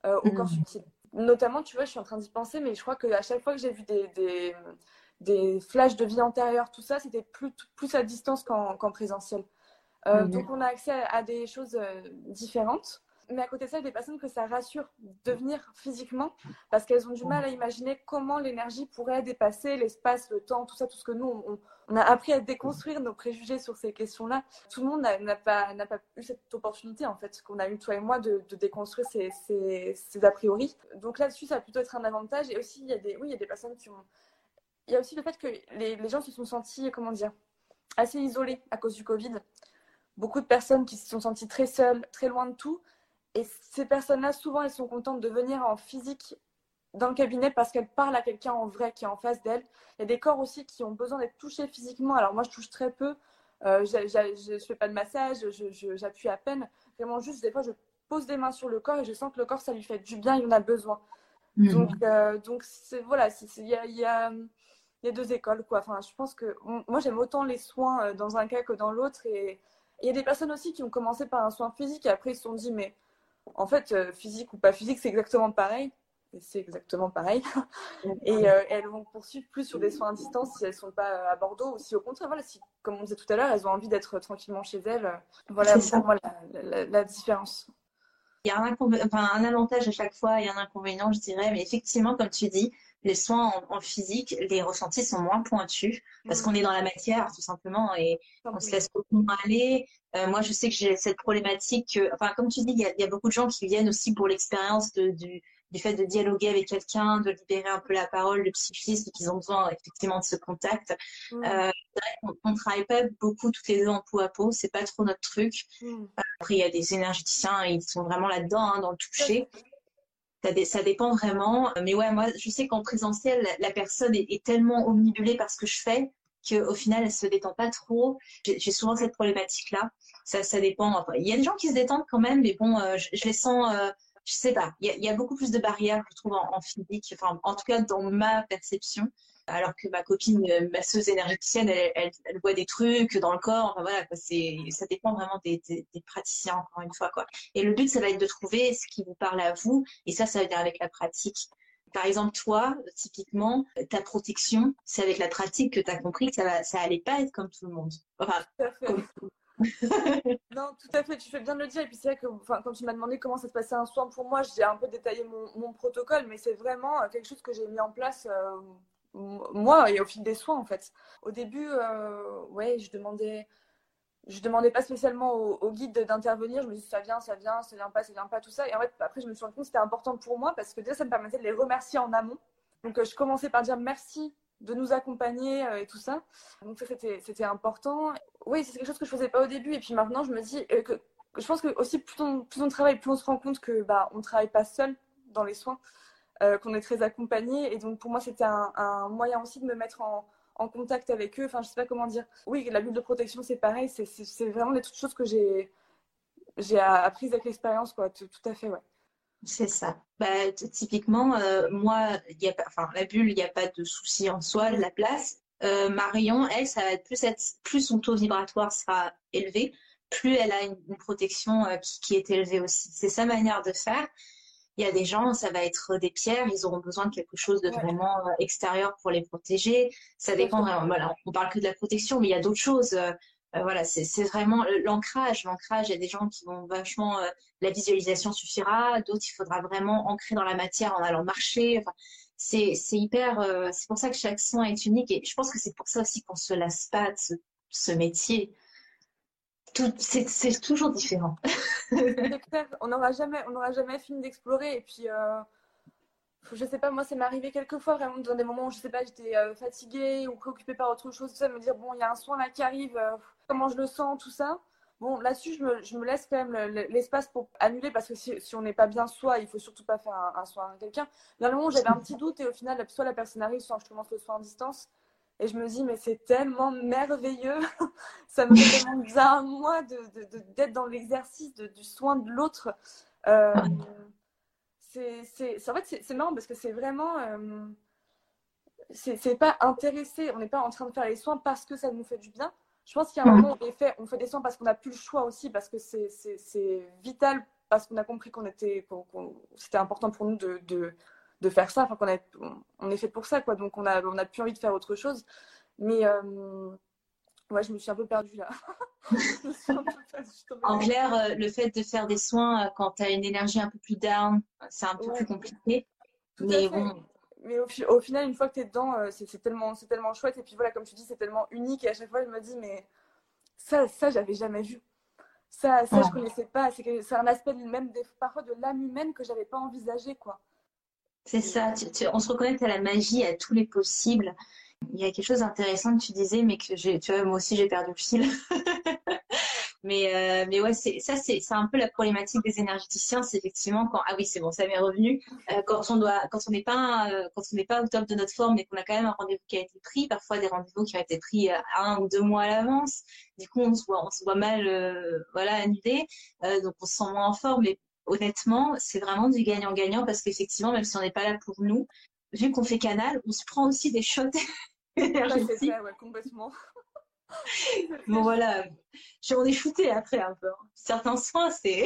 euh, au corps mmh. subtil. Notamment, tu vois, je suis en train d'y penser, mais je crois qu'à chaque fois que j'ai vu des, des, des, flashs de vie antérieure, tout ça, c'était plus, plus à distance qu'en présentiel. Euh, mmh. Donc, on a accès à, des choses euh, différentes. Mais à côté de ça, il y a des personnes que ça rassure de venir physiquement parce qu'elles ont du mal à imaginer comment l'énergie pourrait dépasser l'espace, le temps, tout ça, tout ce que nous, on, a appris à déconstruire nos préjugés sur ces questions-là. Tout le monde n'a pas, pas, eu cette opportunité, en fait, qu'on a eu, toi et moi, de, déconstruire ces, ces, a priori. Donc là-dessus, ça va plutôt être un avantage. Et aussi, il y a des, oui, il y a des personnes qui ont. Il y a aussi le fait que les, les gens se sont sentis, comment dire, assez isolés à cause du Covid. Beaucoup de personnes qui se sont senties très seules, très loin de tout. Et ces personnes-là, souvent, elles sont contentes de venir en physique dans le cabinet parce qu'elles parlent à quelqu'un en vrai qui est en face d'elles. Il y a des corps aussi qui ont besoin d'être touchés physiquement. Alors moi, je touche très peu. Euh, je ne fais pas de massage, j'appuie à peine. Vraiment, juste des fois, je pose des mains sur le corps et je sens que le corps, ça lui fait du bien, il en a besoin. Mhm. Donc, euh, donc voilà, il y a, y, a, y a, deux écoles. Quoi. Enfin, je pense que moi, j'aime autant les soins euh, dans un cas que dans l'autre. Et il y a des personnes aussi qui ont commencé par un soin physique et après, ils se sont dit, mais en fait, euh, physique ou pas physique, c'est exactement pareil. C'est exactement pareil. Et euh, elles vont poursuivre plus sur des soins à distance si elles ne sont pas à Bordeaux ou si au contraire, voilà, si, comme on disait tout à l'heure, elles ont envie d'être tranquillement chez elles. Voilà pour moi la, différence. Il y a un, un avantage à chaque fois et un inconvénient, je dirais. Mais effectivement, comme tu dis, les soins en, physique, les ressentis sont moins pointus parce qu'on est dans la matière tout simplement et on se laisse beaucoup moins aller. Euh, moi, je sais que j'ai cette problématique. enfin, comme tu dis, il y, a, beaucoup de gens qui viennent aussi pour l'expérience du, du fait de dialoguer avec quelqu'un, de libérer un peu la parole, le psychisme, qu'ils ont besoin effectivement de ce contact. Euh, on, ne travaille pas beaucoup toutes les deux en peau à peau, c'est pas trop notre truc. Après, il y a des énergéticiens, ils sont vraiment là-dedans, hein, dans le toucher. Ça, dépend vraiment. Mais ouais, moi, je sais qu'en présentiel, la, personne est, tellement omnibulée par ce que je fais qu'au final, elle se détend pas trop. J'ai souvent cette problématique-là. Ça, ça dépend. il y a des gens qui se détendent quand même, mais bon, euh, je, les sens, euh, je sais pas. Il y, a, beaucoup plus de barrières, je trouve, en, physique. Enfin, en tout cas, dans ma perception alors que ma copine euh, masseuse énergéticienne, elle, elle, voit des trucs dans le corps. Enfin voilà, c'est, ça dépend vraiment des, praticiens, encore une fois. Quoi. Et le but, ça va être de trouver ce qui vous parle à vous, et ça, ça vient avec la pratique. Par exemple, toi, typiquement, ta protection, c'est avec la pratique que tu as compris que ça, va, ça allait pas être comme tout le monde. Enfin, tout à fait. non, tout à fait, tu fais bien de le dire. Et puis c'est vrai que enfin, quand tu m'as demandé comment ça se passait un soin pour moi, j'ai un peu détaillé mon, protocole, mais c'est vraiment euh, quelque chose que j'ai mis en place euh, moi et au fil des soins en fait. Au début, euh, ouais, je demandais, je demandais pas spécialement au, guide d'intervenir. Je me disais ça vient, ça vient, ça vient pas, ça vient pas, tout ça. Et en fait, après, je me suis rendu compte que c'était important pour moi parce que déjà, ça me permettait de les remercier en amont. Donc, euh, je commençais par dire merci de nous accompagner euh, et tout ça. Donc, ça, c'était important. Oui, c'est quelque chose que je faisais pas au début. Et puis maintenant, je me dis je pense que aussi, plus on, plus on travaille, plus on se rend compte que bah, on travaille pas seul dans les soins. Euh, qu'on est très accompagné. Et donc, pour moi, c'était un, moyen aussi de me mettre en, contact avec eux. Enfin, je sais pas comment dire. Oui, la bulle de protection, c'est pareil. C'est vraiment des toutes choses que j'ai j'ai apprises avec l'expérience, quoi. Tout, à fait, ouais. C'est ça. Bah, typiquement, euh, moi, y a pas, enfin, la bulle, il n'y a pas de souci en soi, la place. Euh, Marion, elle, ça va être plus, être, plus son taux vibratoire sera élevé, plus elle a une, protection qui, est élevée aussi. C'est sa manière de faire. Il y a des gens, ça va être des pierres, ils auront besoin de quelque chose de vraiment extérieur pour les protéger. Ça dépend vraiment. Voilà, on parle que de la protection, mais il y a d'autres choses. Euh, voilà, c'est vraiment l'ancrage. L'ancrage, il y a des gens qui vont vachement, euh, la visualisation suffira, d'autres il faudra vraiment ancrer dans la matière en allant marcher. Enfin, c'est hyper, euh, c'est pour ça que chaque soin est unique et je pense que c'est pour ça aussi qu'on se lasse pas de ce, ce métier. C'est toujours différent. on n'aura jamais, jamais fini d'explorer et puis je sais pas, moi, ça m'est arrivé quelques fois vraiment dans des moments où je sais pas, j'étais fatiguée ou préoccupée par autre chose, ça, me dire bon, il y a un soin là qui arrive, comment je le sens, tout ça. Bon, là-dessus, je me, je me, laisse quand même l'espace pour annuler parce que si, si on n'est pas bien soi, il faut surtout pas faire un, soin à quelqu'un. Dans le moment où j'avais un petit doute et au final, soit la personne arrive, soit je commence le soin en distance. Et je me dis, mais c'est tellement merveilleux. ça me fait tellement bien à moi d'être de, de, dans l'exercice du soin de l'autre. Euh, c'est en fait, c'est marrant parce que c'est vraiment. Euh, c'est pas intéressé. On n'est pas en train de faire les soins parce que ça nous fait du bien. Je pense qu'il y a un moment où on fait, on fait des soins parce qu'on n'a plus le choix aussi, parce que c'est vital, parce qu'on a compris qu'on était, c'était important pour nous de, de, de faire ça, enfin qu'on on, on, est fait pour ça, quoi. Donc on a, on a plus envie de faire autre chose. Mais euh, ouais, je me suis un peu perdue là. en clair, euh, le fait de faire des soins euh, quand tu as une énergie un peu plus down, c'est un peu plus compliqué. mais bon, mais au, final, une fois que tu es dedans, c'est tellement, tellement chouette. Et puis voilà, comme tu dis, c'est tellement unique. Et à chaque fois, je me dis, mais ça, ça j'avais jamais vu. Ça, ça je connaissais pas. C'est un aspect même des, parfois de l'âme humaine que j'avais pas envisagé, quoi. C'est ça. on se reconnecte à la magie, à tous les possibles. Il y a quelque chose d'intéressant que tu disais, mais que tu vois, moi aussi j'ai perdu le fil. Mais, euh, mais ouais, ça, c'est, c'est un peu la problématique des énergéticiens. C'est effectivement quand, ah oui, c'est bon, ça m'est revenu. Euh, quand on n'est pas, euh, quand n'est pas au top de notre forme, mais qu'on a quand même un rendez-vous qui a été pris, parfois des rendez-vous qui ont été pris un ou deux mois à l'avance. Du coup, on se voit, on se voit mal, voilà, annulé. donc, on se sent moins en forme. Mais honnêtement, c'est vraiment du gagnant-gagnant parce qu'effectivement, même si on n'est pas là pour nous, vu qu'on fait canal, on se prend aussi des shots énergétiques. c'est ça, ouais, complètement. bon voilà, on est shooté après un peu. Hein. Certains soins, c'est.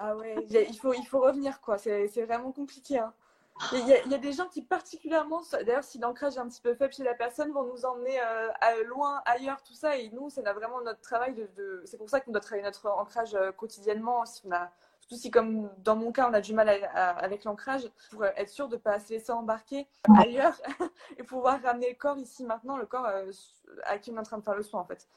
ah ouais, il faut, il faut revenir quoi. C'est vraiment compliqué. Hein. Il y, a des gens qui particulièrement, d'ailleurs si l'ancrage est un petit peu faible chez la personne, vont nous emmener euh, loin, ailleurs, tout ça. Et nous, c'est vraiment notre travail de... C'est pour ça qu'on doit travailler notre ancrage euh, quotidiennement. Si on a Surtout si, comme dans mon cas, on a du mal avec l'ancrage, pour être sûr de ne pas se laisser embarquer ailleurs et pouvoir ramener le corps ici maintenant, le corps euh, à qui on est en train de faire le soin en fait.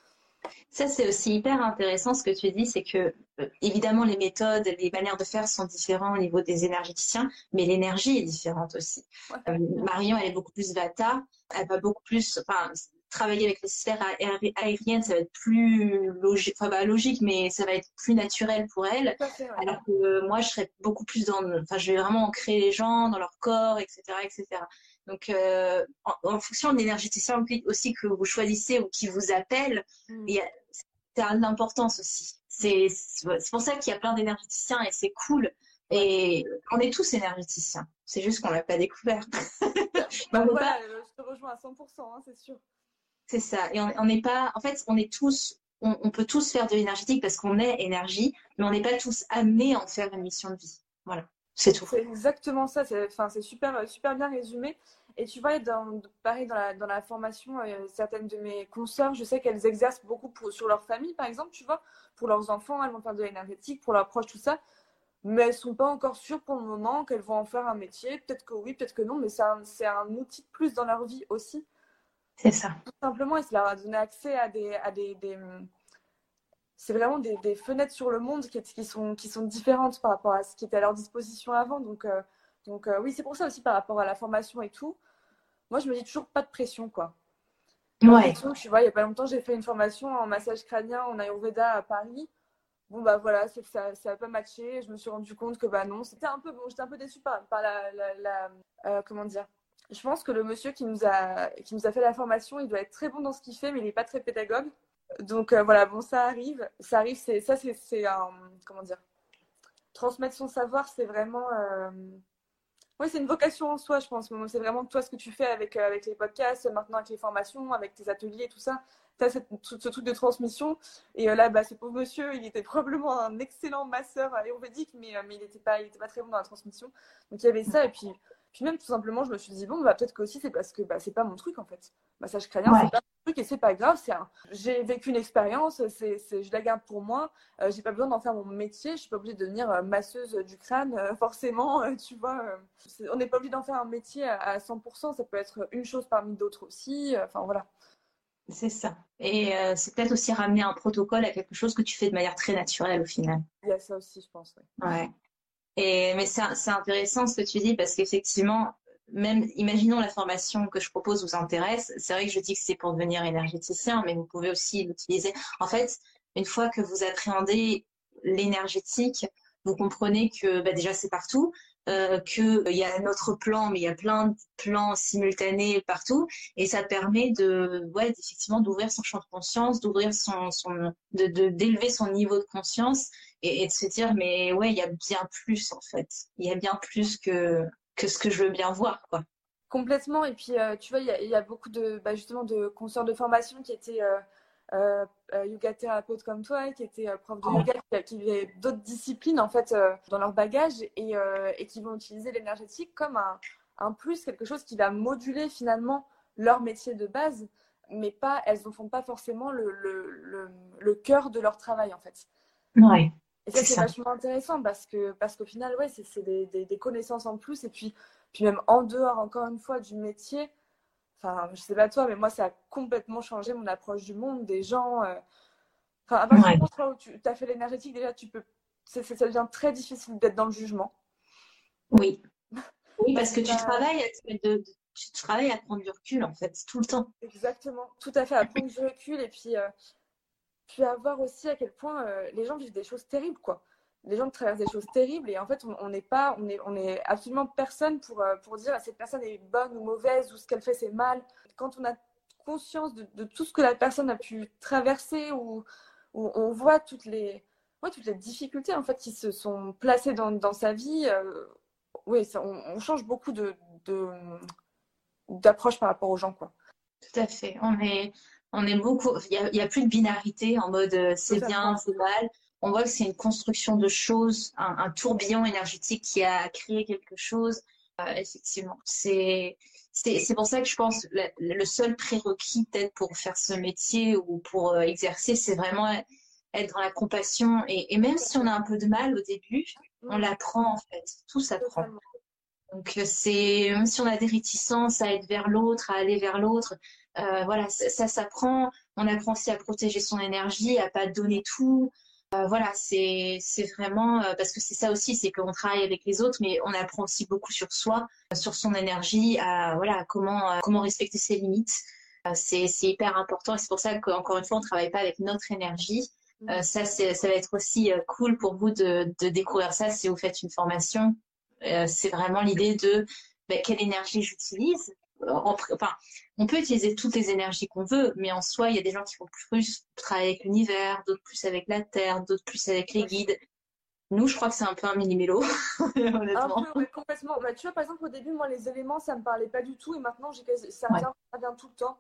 Ça, c'est aussi hyper intéressant ce que tu dis, c'est que euh, évidemment les méthodes, les manières de faire sont différentes au niveau des énergéticiens, mais l'énergie est différente aussi. Euh, Marion, elle est beaucoup plus vata, elle va beaucoup plus, enfin, travailler avec les sphères aériennes, ça va être plus logique, enfin pas logique, mais ça va être plus naturel pour elle. Alors que moi, je serais beaucoup plus dans, enfin, je vais vraiment ancrer les gens dans leur corps, etc., etc. Donc, euh, en, fonction de l'énergéticien aussi que vous choisissez ou qui vous appelle, mm. il y a, c'est d'importance aussi. C'est, c'est pour ça qu'il y a plein d'énergéticiens et c'est cool. Et on est tous énergéticiens. C'est juste qu'on l'a pas découvert. Bah, voilà, je te rejoins à 100%, hein, c'est sûr. C'est ça. Et on n'est pas, en fait, on est tous, on, peut tous faire de l'énergétique parce qu'on est énergie, mais on n'est pas tous amenés à en faire une mission de vie. Voilà, c'est tout. C'est exactement ça. C'est, super, super bien résumé. Et tu vois, pareil, dans la, dans la formation, euh, certaines de mes consoeurs, je sais qu'elles exercent beaucoup sur leur famille, par exemple, tu vois, pour leurs enfants, elles vont faire de l'énergétique, pour leurs proches, tout ça. Mais elles sont pas encore sûres pour le moment qu'elles vont en faire un métier. Peut-être que oui, peut-être que non, mais c'est un, c'est un outil de plus dans leur vie aussi. C'est ça. Tout simplement, et ça leur a donné accès à des. À des, C'est vraiment des, des, fenêtres sur le monde qui, qui, sont, qui sont différentes par rapport à ce qui était à leur disposition avant. Donc, euh, donc euh, oui, c'est pour ça aussi par rapport à la formation et tout. Moi, je me dis toujours pas de pression, quoi. Ouais. tu vois, il y a pas longtemps, j'ai fait une formation en massage crânien en Ayurveda à Paris. Bon, bah voilà, c'est que ça n'a pas matché. Je me suis rendu compte que, bah non, c'était un peu bon, j'étais un peu déçue par, par la. la, euh, comment dire je pense que le monsieur qui nous a, qui nous a fait la formation, il doit être très bon dans ce qu'il fait, mais il n'est pas très pédagogue. Donc euh, voilà, bon, ça arrive. Ça arrive, c'est, ça, c'est, un. Comment dire Transmettre son savoir, c'est vraiment. Euh, Oui, c'est une vocation en soi, je pense. C'est vraiment toi ce que tu fais avec, euh, avec les podcasts, maintenant avec les formations, avec tes ateliers tout ça. Tu as ce truc de transmission. Et là, bah, ce pauvre monsieur, il était probablement un excellent masseur ayurvédique, mais, mais il n'était pas, pas très bon dans la transmission. Donc il y avait ça. Et puis, puis même tout simplement, je me suis dit, bon, bah, peut-être qu'aussi c'est parce que bah, c'est pas mon truc en fait. Massage crânien, c'est pas mon truc et c'est pas grave. Un... J'ai vécu une expérience, c'est, je la garde pour moi. Euh, j'ai pas besoin d'en faire mon métier. Je suis pas obligée de devenir euh, masseuse du crâne, euh, forcément. tu vois, on n'est pas obligé d'en faire un métier à, 100%. Ça peut être une chose parmi d'autres aussi. Enfin voilà. C'est ça. Et c'est peut-être aussi ramener un protocole à quelque chose que tu fais de manière très naturelle au final. Il y a ça aussi, je pense. Ouais. Et, mais c'est intéressant ce que tu dis parce qu'effectivement, même imaginons la formation que je propose vous intéresse, c'est vrai que je dis que c'est pour devenir énergéticien, mais vous pouvez aussi l'utiliser. En fait, une fois que vous appréhendez l'énergétique, vous comprenez que bah, déjà c'est partout, euh, qu'il y a notre plan, mais il y a plein de plans simultanés partout, et ça permet de, ouais, effectivement, d'ouvrir son champ de conscience, d'ouvrir son, de d'élever son niveau de conscience et, de se dire mais ouais il y a bien plus en fait. Il y a bien plus que que ce que je veux bien voir quoi. Complètement. Et puis euh, tu vois il y, a beaucoup de bah, justement de consoeurs de formation qui étaient euh, euh, euh yoga thérapeutes comme toi qui étaient prof de yoga qui, avaient d'autres disciplines en fait dans leur bagage et, et qui vont utiliser l'énergétique comme un, un plus quelque chose qui va moduler finalement leur métier de base mais pas elles ne font pas forcément le, le, le, le cœur de leur travail en fait ouais et ça, c'est vachement intéressant parce que parce qu'au final, ouais, c'est des, des, des, connaissances en plus. Et puis, puis même en dehors, encore une fois, du métier, enfin, je sais pas toi, mais moi, ça a complètement changé mon approche du monde, des gens. Euh... Enfin, à partir du moment où tu as fait l'énergétique, déjà, tu peux. ça devient très difficile d'être dans le jugement. Oui. Oui, parce que tu travailles, à, de, tu travailles à prendre du recul, en fait, tout le temps. Exactement, tout à fait, à prendre du recul. Et puis, euh, puis à voir aussi à quel point euh, les gens vivent des choses terribles, quoi. Les gens traversent des choses terribles et en fait, on n'est pas, on est, on est absolument personne pour, euh, pour dire cette personne est bonne ou mauvaise ou ce qu'elle fait c'est mal. Quand on a conscience de, tout ce que la personne a pu traverser ou, on voit toutes les, toutes les difficultés en fait qui se sont placées dans, dans sa vie, euh, oui, on, change beaucoup de, d'approche par rapport aux gens, quoi. Tout à fait. On est, on est beaucoup, il n'y a, plus de binarité en mode euh, c'est bien, c'est mal. On voit que c'est une construction de choses, un, tourbillon énergétique qui a créé quelque chose. Euh, effectivement, c'est c'est pour ça que je pense le, le seul prérequis peut-être pour faire ce métier ou pour euh, exercer, c'est vraiment être dans la compassion. Et, et, même si on a un peu de mal au début, on l'apprend en fait. Tout s'apprend. Donc c'est même si on a des réticences à être vers l'autre, à aller vers l'autre, euh, voilà, ça, s'apprend. On apprend aussi à protéger son énergie, à pas donner tout. Euh, voilà, c'est vraiment euh, parce que c'est ça aussi, c'est qu'on travaille avec les autres, mais on apprend aussi beaucoup sur soi, sur son énergie, à voilà comment comment respecter ses limites. c'est hyper important et c'est pour ça qu'encore une fois, on travaille pas avec notre énergie. Mm. ça, ça va être aussi cool pour vous de, de découvrir ça si vous faites une formation. c'est vraiment l'idée de ben, quelle énergie j'utilise, enfin, on peut utiliser toutes les énergies qu'on veut, mais en soi, il y a des gens qui vont plus travailler avec l'univers, d'autres plus avec la terre, d'autres plus avec les guides. Nous, je crois que c'est un peu un mini-mélo, honnêtement. Un peu, complètement. Bah, tu vois, par exemple, au début, moi, les éléments, ça me parlait pas du tout, et maintenant, j'ai ça, vient, ça vient tout le temps.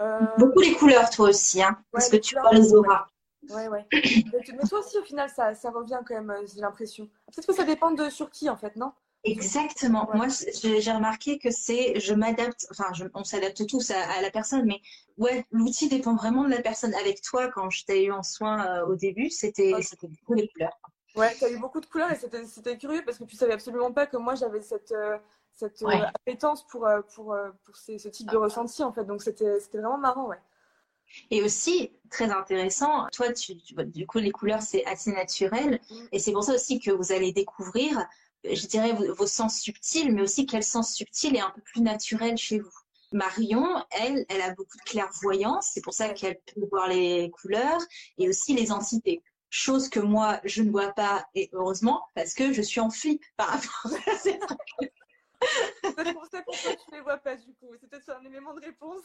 Euh, Beaucoup les couleurs, toi aussi, hein, parce que tu vois les auras. Ouais, ouais. mais toi aussi, au final, ça, ça revient quand même, euh, j'ai l'impression. Peut-être que ça dépend de sur qui, en fait, non? Exactement. Moi, j'ai remarqué que c'est, je m'adapte, enfin, on s'adapte tous à, la personne, mais ouais, l'outil dépend vraiment de la personne. Avec toi, quand je t'ai eu en soin euh, au début, c'était beaucoup les couleurs. Ouais, tu as eu beaucoup de couleurs et c'était curieux parce que tu savais absolument pas que moi j'avais cette, euh, cette euh, appétence pour, pour, pour ce type de ressenti en fait. Donc c'était vraiment marrant, ouais. Et aussi, très intéressant, toi, tu, du coup, les couleurs, c'est assez naturel. Mm. Et c'est pour ça aussi que vous allez découvrir je dirais, vos, sens subtils, mais aussi quel sens subtil est un peu plus naturel chez vous. Marion, elle, elle a beaucoup de clairvoyance, c'est pour ça qu'elle peut voir les couleurs et aussi les entités. Chose que moi, je ne vois pas, et heureusement, parce que je suis en flip par rapport à ces. C'est pour ça pourquoi tu les vois pas du coup. C'est peut-être un élément de réponse.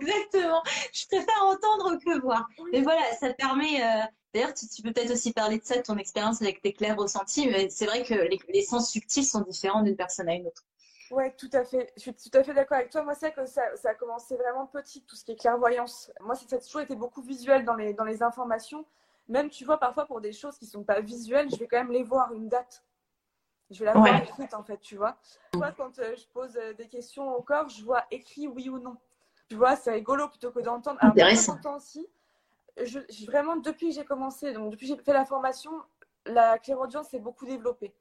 Exactement. Je préfère entendre que voir. Mais voilà, ça permet. Euh, d'ailleurs, tu, peux peut-être aussi parler de ça, de ton expérience avec tes clairs ressentis. Mais c'est vrai que les, sens subtils sont différents d'une personne à une autre. Ouais, tout à fait. Je suis tout à fait d'accord avec toi. Moi, c'est que ça, ça, a commencé vraiment petit, tout ce qui est clairvoyance. Moi, ça a toujours été beaucoup visuel dans les, dans les informations. Même, tu vois, parfois pour des choses qui sont pas visuelles, je vais quand même les voir une date. Je vais la voir écrite, en fait, tu vois. Toi, quand euh, je pose euh, des questions au corps, je vois écrit oui ou non. Tu vois, c'est rigolo plutôt que d'entendre. Aussi. Je, vraiment, depuis que j'ai commencé, donc depuis que j'ai fait la formation, la clairaudience s'est beaucoup développée.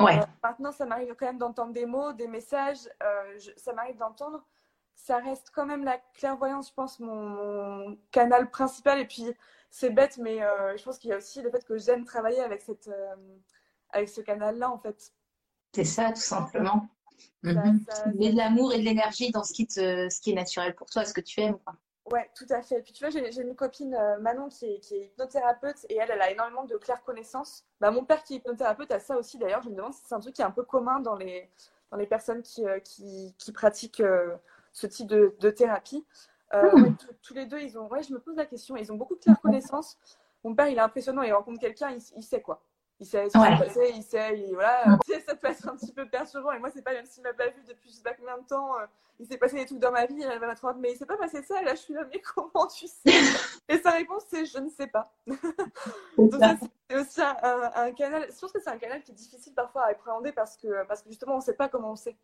Ouais. Euh, maintenant, ça m'arrive quand même d'entendre des mots, des messages. ça m'arrive d'entendre. Ça reste quand même la clairvoyance, je pense, mon, canal principal. Et puis, c'est bête, mais je pense qu'il y a aussi le fait que j'aime travailler avec cette avec ce canal-là, en fait. C'est ça, tout simplement. Mhm. Mais de l'amour et de l'énergie dans ce qui, te, ce qui est naturel pour toi, ce que tu aimes. Quoi. Ouais, tout à fait. Puis tu vois, j'ai une copine, euh, Manon, qui est, qui est, hypnothérapeute et elle, elle a énormément de claire connaissance. Bah, mon père qui est hypnothérapeute a ça aussi d'ailleurs. Je me demande si c'est un truc qui est un peu commun dans les, dans les personnes qui, euh, qui, qui, pratiquent euh, ce type de, de thérapie. Hmm. tous les deux, ils ont, ouais, je me pose la question, ils ont beaucoup de claire connaissance. Mon père, il est impressionnant, il rencontre quelqu'un, il, il, sait quoi il sait ce qui s'est passé, il sait, il, voilà. ça peut être un petit peu perturbant. Et moi, c'est pas même s'il m'a pas vu depuis je sais pas combien de temps, euh, il s'est passé des trucs dans ma vie, il va m'être mais il s'est pas passé ça. Et là, je suis là, mais comment tu sais? Et sa réponse, c'est je ne sais pas. Donc, ça, c'est aussi un, canal. Je pense que c'est un canal qui est difficile parfois à appréhender parce que, parce que justement, on sait pas comment on sait.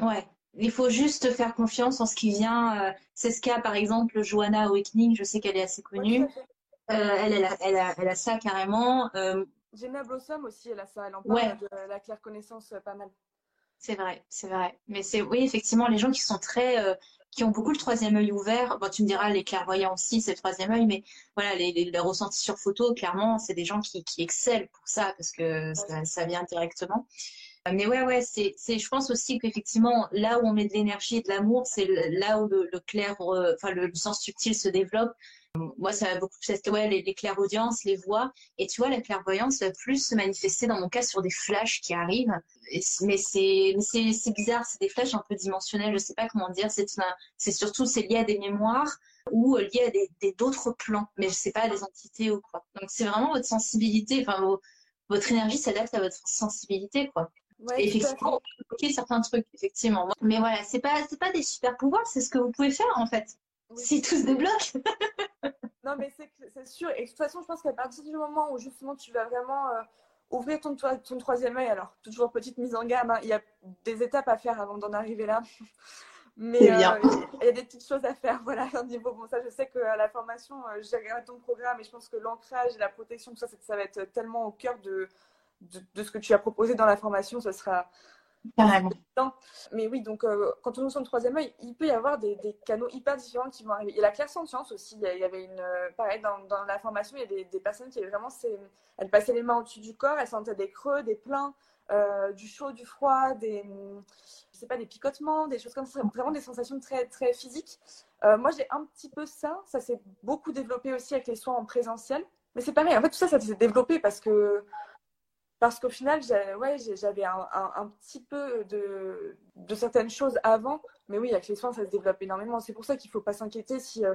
Ouais. Il faut juste faire confiance en ce qui vient. Euh, c'est ce qu'a, par exemple, Joanna Awakening. Je sais qu'elle est assez connue. Euh, elle, elle, a, elle, a, elle, a, ça carrément. Jenna Blossom aussi, elle a ça, elle en parle de la claire connaissance euh, pas mal. C'est vrai, c'est vrai. Mais c'est oui, effectivement, les gens qui sont très, euh, qui ont beaucoup le troisième œil ouvert. Bon, tu me diras, les clairvoyants aussi, c'est le troisième œil, mais voilà, les, les, ressentis sur photo, clairement, c'est des gens qui, qui excellent pour ça parce que ça, vient directement. Mais ouais, ouais, c'est, c'est, je pense aussi qu'effectivement, là où on met de l'énergie et de l'amour, c'est là où le, clair, euh, enfin, le, sens subtil se développe. Moi, ça va beaucoup plus ouais, les, les clairaudiences, les voix. Et tu vois, la clairvoyance va plus se manifester dans mon cas sur des flashs qui arrivent. mais c'est, bizarre, c'est des flashs un peu dimensionnels, je sais pas comment dire. C'est, surtout, c'est lié à des mémoires ou lié à des, d'autres plans, mais je sais pas, des entités ou quoi. Donc, c'est vraiment votre sensibilité, enfin, votre énergie s'adapte à votre sensibilité, quoi. Ouais, effectivement, on certains trucs, effectivement. Mais voilà, c'est pas, c'est pas des super pouvoirs, c'est ce que vous pouvez faire, en fait. Si tout se débloque. non, mais c'est sûr. Et de toute façon, je pense qu'à partir du moment où justement tu vas vraiment euh, ouvrir ton, ton troisième œil, alors toujours petite mise en gamme, hein, il y a des étapes à faire avant d'en arriver là. Mais euh, il y a des petites choses à faire, voilà, au niveau. Bon, ça, je sais qu'à la formation, euh, j'ai regardé ton programme et je pense que l'ancrage et la protection, tout ça, ça va être tellement au cœur de, de, de, ce que tu as proposé dans la formation. Ce sera, Carrément. Mais oui, donc euh, quand on est sur le troisième œil, il peut y avoir des, canaux hyper différents qui vont arriver. Il y a la clairsentience aussi. Il y avait une, euh, pareil, dans, la formation, il y a des, personnes qui vraiment, elles passaient les mains au-dessus du corps, elles sentaient des creux, des pleins, euh, du chaud, du froid, des, je pas, des picotements, des choses comme ça, vraiment des sensations très, très physiques. moi, j'ai un petit peu ça. Ça s'est beaucoup développé aussi avec les soins en présentiel. Mais c'est pareil. En fait, tout ça, ça s'est développé parce que parce qu'au final, j'avais un, petit peu de, certaines choses avant. Mais oui, avec les soins, ça se développe énormément. C'est pour ça qu'il ne faut pas s'inquiéter si, euh,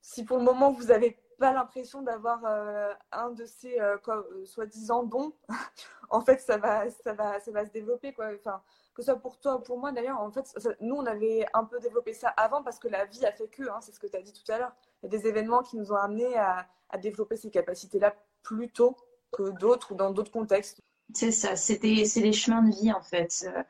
si pour le moment, vous n'avez pas l'impression d'avoir euh, un de ces euh, soi-disant dons. en fait, ça va, ça, va, ça va se développer. Quoi. Enfin, que ce soit pour toi ou pour moi, d'ailleurs, en fait, nous, on avait un peu développé ça avant parce que la vie a fait que, hein, c'est ce que tu as dit tout à l'heure. Il y a des événements qui nous ont amenés à développer ces capacités-là plus tôt que d'autres ou dans d'autres contextes. C'est ça, c'est des, chemins de vie en fait. Euh,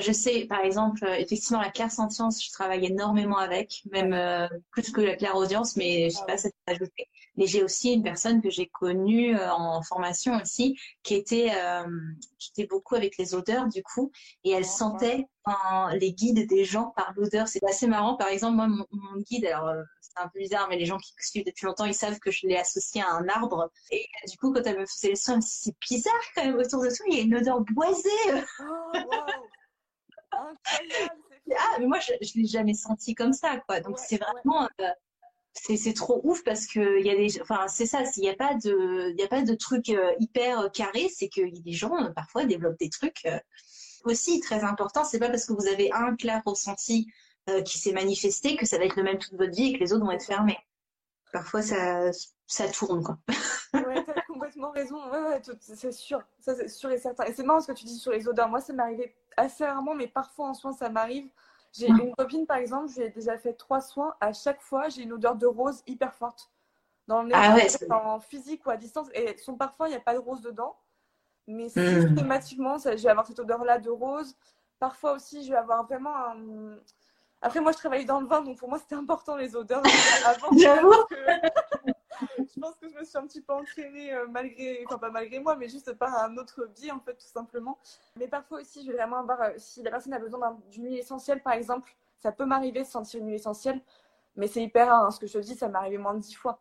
je sais, par exemple, euh, effectivement, la claire sentience, je travaille énormément avec, même euh, plus que la claire audience, mais je sais pas, ça ajouté. Mais j'ai aussi une personne que j'ai connue en formation aussi, qui était, qui était beaucoup avec les odeurs du coup, et elle sentait les guides des gens par l'odeur. C'est assez marrant. Par exemple, moi, mon, mon guide, alors c'est un peu bizarre, mais les gens qui me suivent depuis longtemps, ils savent que je l'ai associé à un arbre. Et du coup, quand elle me faisait le son, c'est bizarre quand même autour de toi, il y a une odeur boisée. Oh, wow. ah, mais moi, je, ne l'ai jamais senti comme ça, quoi. Donc, c'est vraiment. Euh, c'est trop ouf parce que il y a des enfin c'est ça il n'y a pas de il a pas de trucs euh, hyper carrés c'est que des gens euh, parfois développent des trucs aussi très important. C'est pas parce que vous avez un clair ressenti euh, qui s'est manifesté que ça va être le même toute votre vie et que les autres vont être fermés. Parfois, ça, ça tourne, quoi. ouais, t'as complètement raison. Ouais, ouais, c'est sûr. Ça, sûr et certain. Et c'est marrant ce que tu dis sur les odeurs. Moi, ça m'arrivait assez rarement, mais parfois en soins, ça m'arrive. J'ai une copine, par exemple, j'ai déjà fait trois soins. À chaque fois, j'ai une odeur de rose hyper forte. Dans le nez, ah en physique ou à distance. Et son parfum, il n'y a pas de rose dedans. Mais hmm. systématiquement, ça, je vais avoir cette odeur-là de rose. Parfois aussi, je vais avoir vraiment un, après, moi, je travaillais dans le vin, donc pour moi, c'était important les odeurs avant. je pense que je me suis un petit peu entraînée euh, malgré, enfin pas malgré moi, mais juste par un autre biais en fait, tout simplement. Mais parfois aussi, je vais vraiment avoir, euh, si la personne a besoin d'une huile essentielle, par exemple, ça peut m'arriver de sentir une huile essentielle, mais c'est hyper rare. Hein, ce que je te dis, ça m'est arrivé moins de dix fois.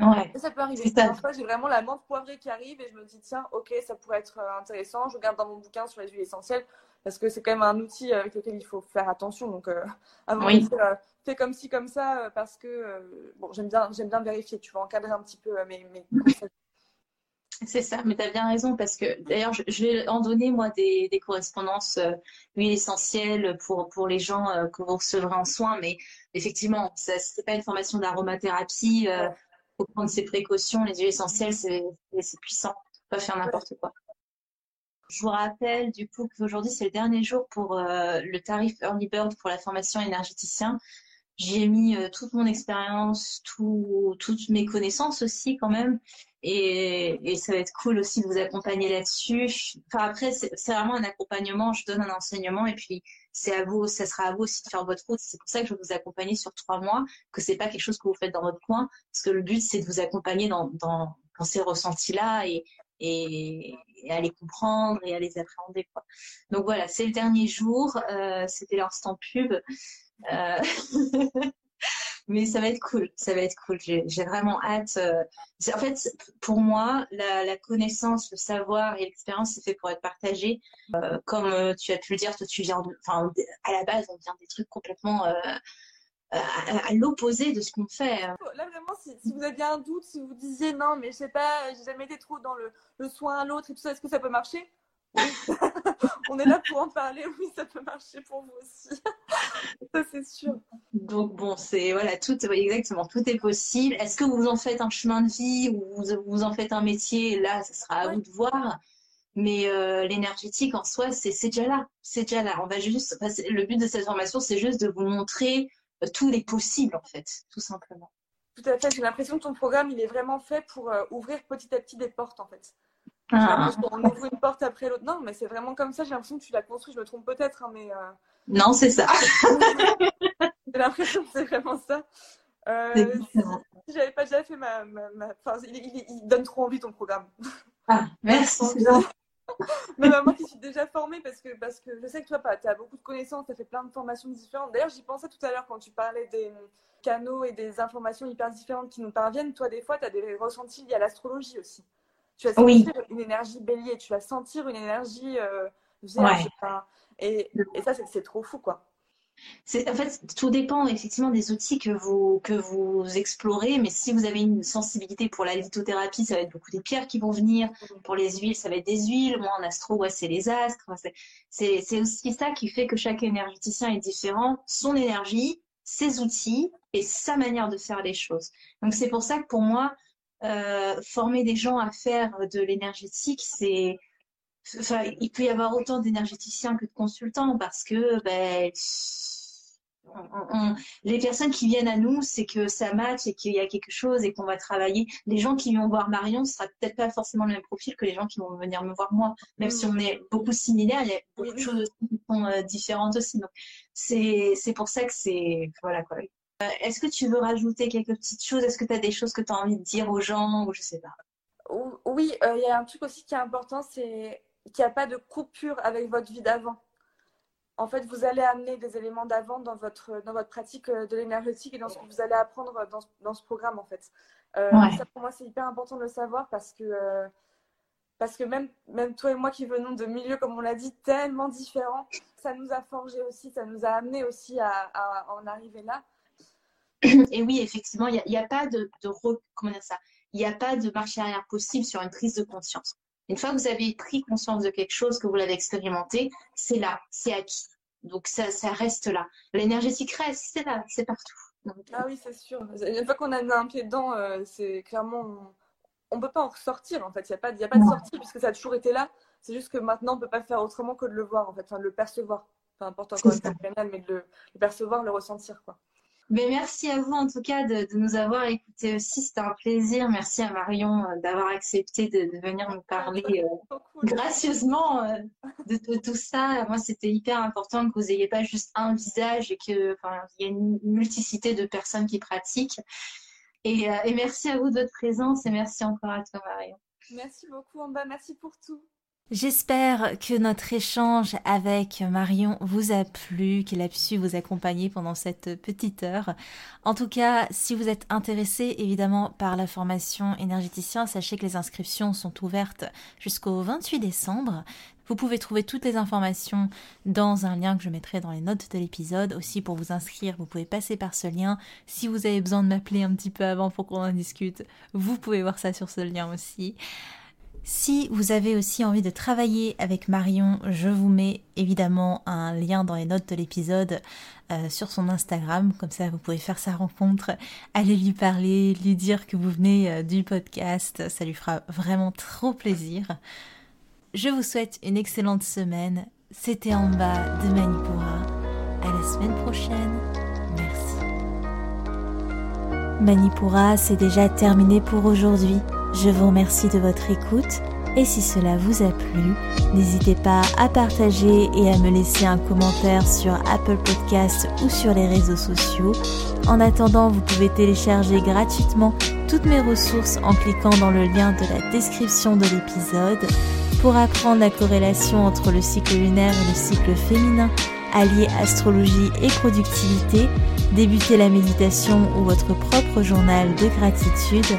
Ouais. Ça peut arriver. Parfois, j'ai vraiment la menthe poivrée qui arrive et je me dis, tiens, ok, ça pourrait être euh, intéressant. Je regarde dans mon bouquin sur les huiles essentielles parce que c'est quand même un outil avec lequel il faut faire attention. Donc, euh, avant de dire, fais comme ci, comme ça, euh, parce que bon, j'aime bien, j'aime bien vérifier, tu vas encadrer un petit peu mes, mes C'est ça, mais tu as bien raison parce que d'ailleurs, je, vais en donner moi des, des correspondances euh, huiles essentielles pour, pour les gens que vous recevrez en soins, mais effectivement, ce n'est pas une formation d'aromathérapie. Il faut prendre ses précautions. Les huiles essentielles, c'est puissant. Pas faire n'importe quoi. Je vous rappelle du coup qu'aujourd'hui c'est le dernier jour pour euh, le tarif Early Bird pour la formation énergéticien. J'y ai mis euh, toute mon expérience, tout, toutes mes connaissances aussi quand même. Et, et, ça va être cool aussi de vous accompagner là-dessus. Enfin après, c'est vraiment un accompagnement. Je donne un enseignement et puis c'est à vous, ça sera à vous aussi de faire votre route. C'est pour ça que je vais vous accompagner sur trois mois, que c'est pas quelque chose que vous faites dans votre coin, parce que le but c'est de vous accompagner dans, dans, dans ces ressentis-là et, à les comprendre et à les appréhender. Quoi. Donc voilà, c'est le dernier jour, euh, c'était l'instant pub. Euh, mais ça va être cool, ça va être cool. J'ai vraiment hâte. Euh, en fait, pour moi, la, connaissance, le savoir et l'expérience, c'est fait pour être partagé. comme tu as pu le dire, toi, tu viens, enfin, à la base, on vient des trucs complètement à, l'opposé de ce qu'on fait. Hein. Là, vraiment, si, vous aviez un doute, si vous disiez non, mais je sais pas, j'ai jamais été trop dans le, le soin à l'autre et tout ça, est-ce que ça peut marcher? Oui. On est là pour en parler, oui, ça peut marcher pour vous aussi. ça, c'est sûr. Donc, bon, c'est voilà, tout, exactement, tout est possible. Est-ce que vous en faites un chemin de vie ou vous, vous en faites un métier? Là, ce sera à vous de voir. Mais euh, l'énergétique en soi, c'est déjà là. C'est déjà là. On va juste, le but de cette formation, c'est juste de vous montrer tous les possibles, en fait, tout simplement. Tout à fait. J'ai l'impression que ton programme, il est vraiment fait pour euh, ouvrir petit à petit des portes, en fait. Ah. On ouvre une porte après l'autre. Non, mais c'est vraiment comme ça. J'ai l'impression que tu l'as construit. Je me trompe peut-être, hein, mais. Euh, non, c'est ça. J'ai l'impression que c'est vraiment ça. Euh, si, j'avais pas déjà fait ma. Enfin, il, donne trop envie ton programme. Ah, merci. mais bah, moi qui suis déjà formée, parce que, parce que je sais que toi, tu as beaucoup de connaissances, tu as fait plein de formations différentes. D'ailleurs, j'y pensais tout à l'heure quand tu parlais des canaux et des informations hyper différentes qui nous parviennent. Toi, des fois, tu as des ressentis liés à l'astrologie aussi. Tu vas sentir une énergie bélier, tu vas sentir une énergie euh, vierge. Et, et ça, c'est trop fou, quoi en fait, tout dépend effectivement des outils que vous, que vous explorez, mais si vous avez une sensibilité pour la lithothérapie, ça va être beaucoup des pierres qui vont venir. Pour les huiles, ça va être des huiles. Moi, en astro, ouais, c'est les astres. c'est aussi ça qui fait que chaque énergéticien est différent. Son énergie, ses outils et sa manière de faire les choses. Donc, c'est pour ça que pour moi, euh, former des gens à faire de l'énergétique, c'est Enfin, il peut y avoir autant d'énergéticiens que de consultants parce que ben, les personnes qui viennent à nous, c'est que ça match et qu'il y a quelque chose et qu'on va travailler. Les gens qui vont voir Marion, ce sera peut-être pas forcément le même profil que les gens qui vont venir me voir moi. Même si on est beaucoup similaires, il y a beaucoup de choses qui sont euh, différentes aussi. Donc, c'est pour ça que c'est. Voilà quoi. Euh, est-ce que tu veux rajouter quelques petites choses? Est-ce que tu as des choses que tu as envie de dire aux gens ou je sais pas? Oui, euh, il y a un truc aussi qui est important, c'est qu'il n'y a pas de coupure avec votre vie d'avant. En fait, vous allez amener des éléments d'avant dans votre, dans votre pratique euh, de l'énergétique et dans ce que vous allez apprendre dans, dans ce programme, en fait. Euh, ça, pour moi, c'est hyper important de le savoir parce que, euh, parce que même, même toi et moi qui venons de milieux, comme on l'a dit, tellement différents, ça nous a forgé aussi, ça nous a amené aussi à, à en arriver là. Et oui, effectivement, il n'y a, a, pas de, de comment dire ça? Il n'y a pas de marche arrière possible sur une prise de conscience. Une fois que vous avez pris conscience de quelque chose, que vous l'avez expérimenté, c'est là, c'est acquis. Donc ça, ça reste là. L'énergétique reste, c'est là, c'est partout. ah oui, c'est sûr. Une fois qu'on a mis un pied dedans, euh, c'est clairement. On ne peut pas en ressortir en fait. Il n'y a pas, y a pas de sortie puisque ça a toujours été là. C'est juste que maintenant, on ne peut pas faire autrement que de le voir en fait, enfin, de le percevoir. Peu importe encore une fois, mais de le, le percevoir, le ressentir. quoi. Mais merci à vous en tout cas de, nous avoir écoutés aussi. C'était un plaisir. Merci à Marion euh, d'avoir accepté de, venir nous parler euh, gracieusement euh, de, tout ça. Moi, c'était hyper important que vous n'ayez pas juste un visage et qu'il y ait une multiplicité de personnes qui pratiquent. Et, et merci à vous de votre présence et merci encore à toi, Marion. Merci beaucoup, Amba. Merci pour tout. J'espère que notre échange avec Marion vous a plu, qu'il a su vous accompagner pendant cette petite heure. En tout cas, si vous êtes intéressé évidemment par la formation énergéticien, sachez que les inscriptions sont ouvertes jusqu'au 28 décembre. Vous pouvez trouver toutes les informations dans un lien que je mettrai dans les notes de l'épisode. Aussi, pour vous inscrire, vous pouvez passer par ce lien. Si vous avez besoin de m'appeler un petit peu avant pour qu'on en discute, vous pouvez voir ça sur ce lien aussi. Si vous avez aussi envie de travailler avec Marion, je vous mets évidemment un lien dans les notes de l'épisode euh, sur son Instagram, comme ça vous pouvez faire sa rencontre, aller lui parler, lui dire que vous venez euh, du podcast, ça lui fera vraiment trop plaisir. Je vous souhaite une excellente semaine, c'était en bas de Manipura, à la semaine prochaine, merci. Manipura, c'est déjà terminé pour aujourd'hui. Je vous remercie de votre écoute et si cela vous a plu, n'hésitez pas à partager et à me laisser un commentaire sur Apple Podcasts ou sur les réseaux sociaux. En attendant, vous pouvez télécharger gratuitement toutes mes ressources en cliquant dans le lien de la description de l'épisode pour apprendre la corrélation entre le cycle lunaire et le cycle féminin, allier astrologie et productivité, débuter la méditation ou votre propre journal de gratitude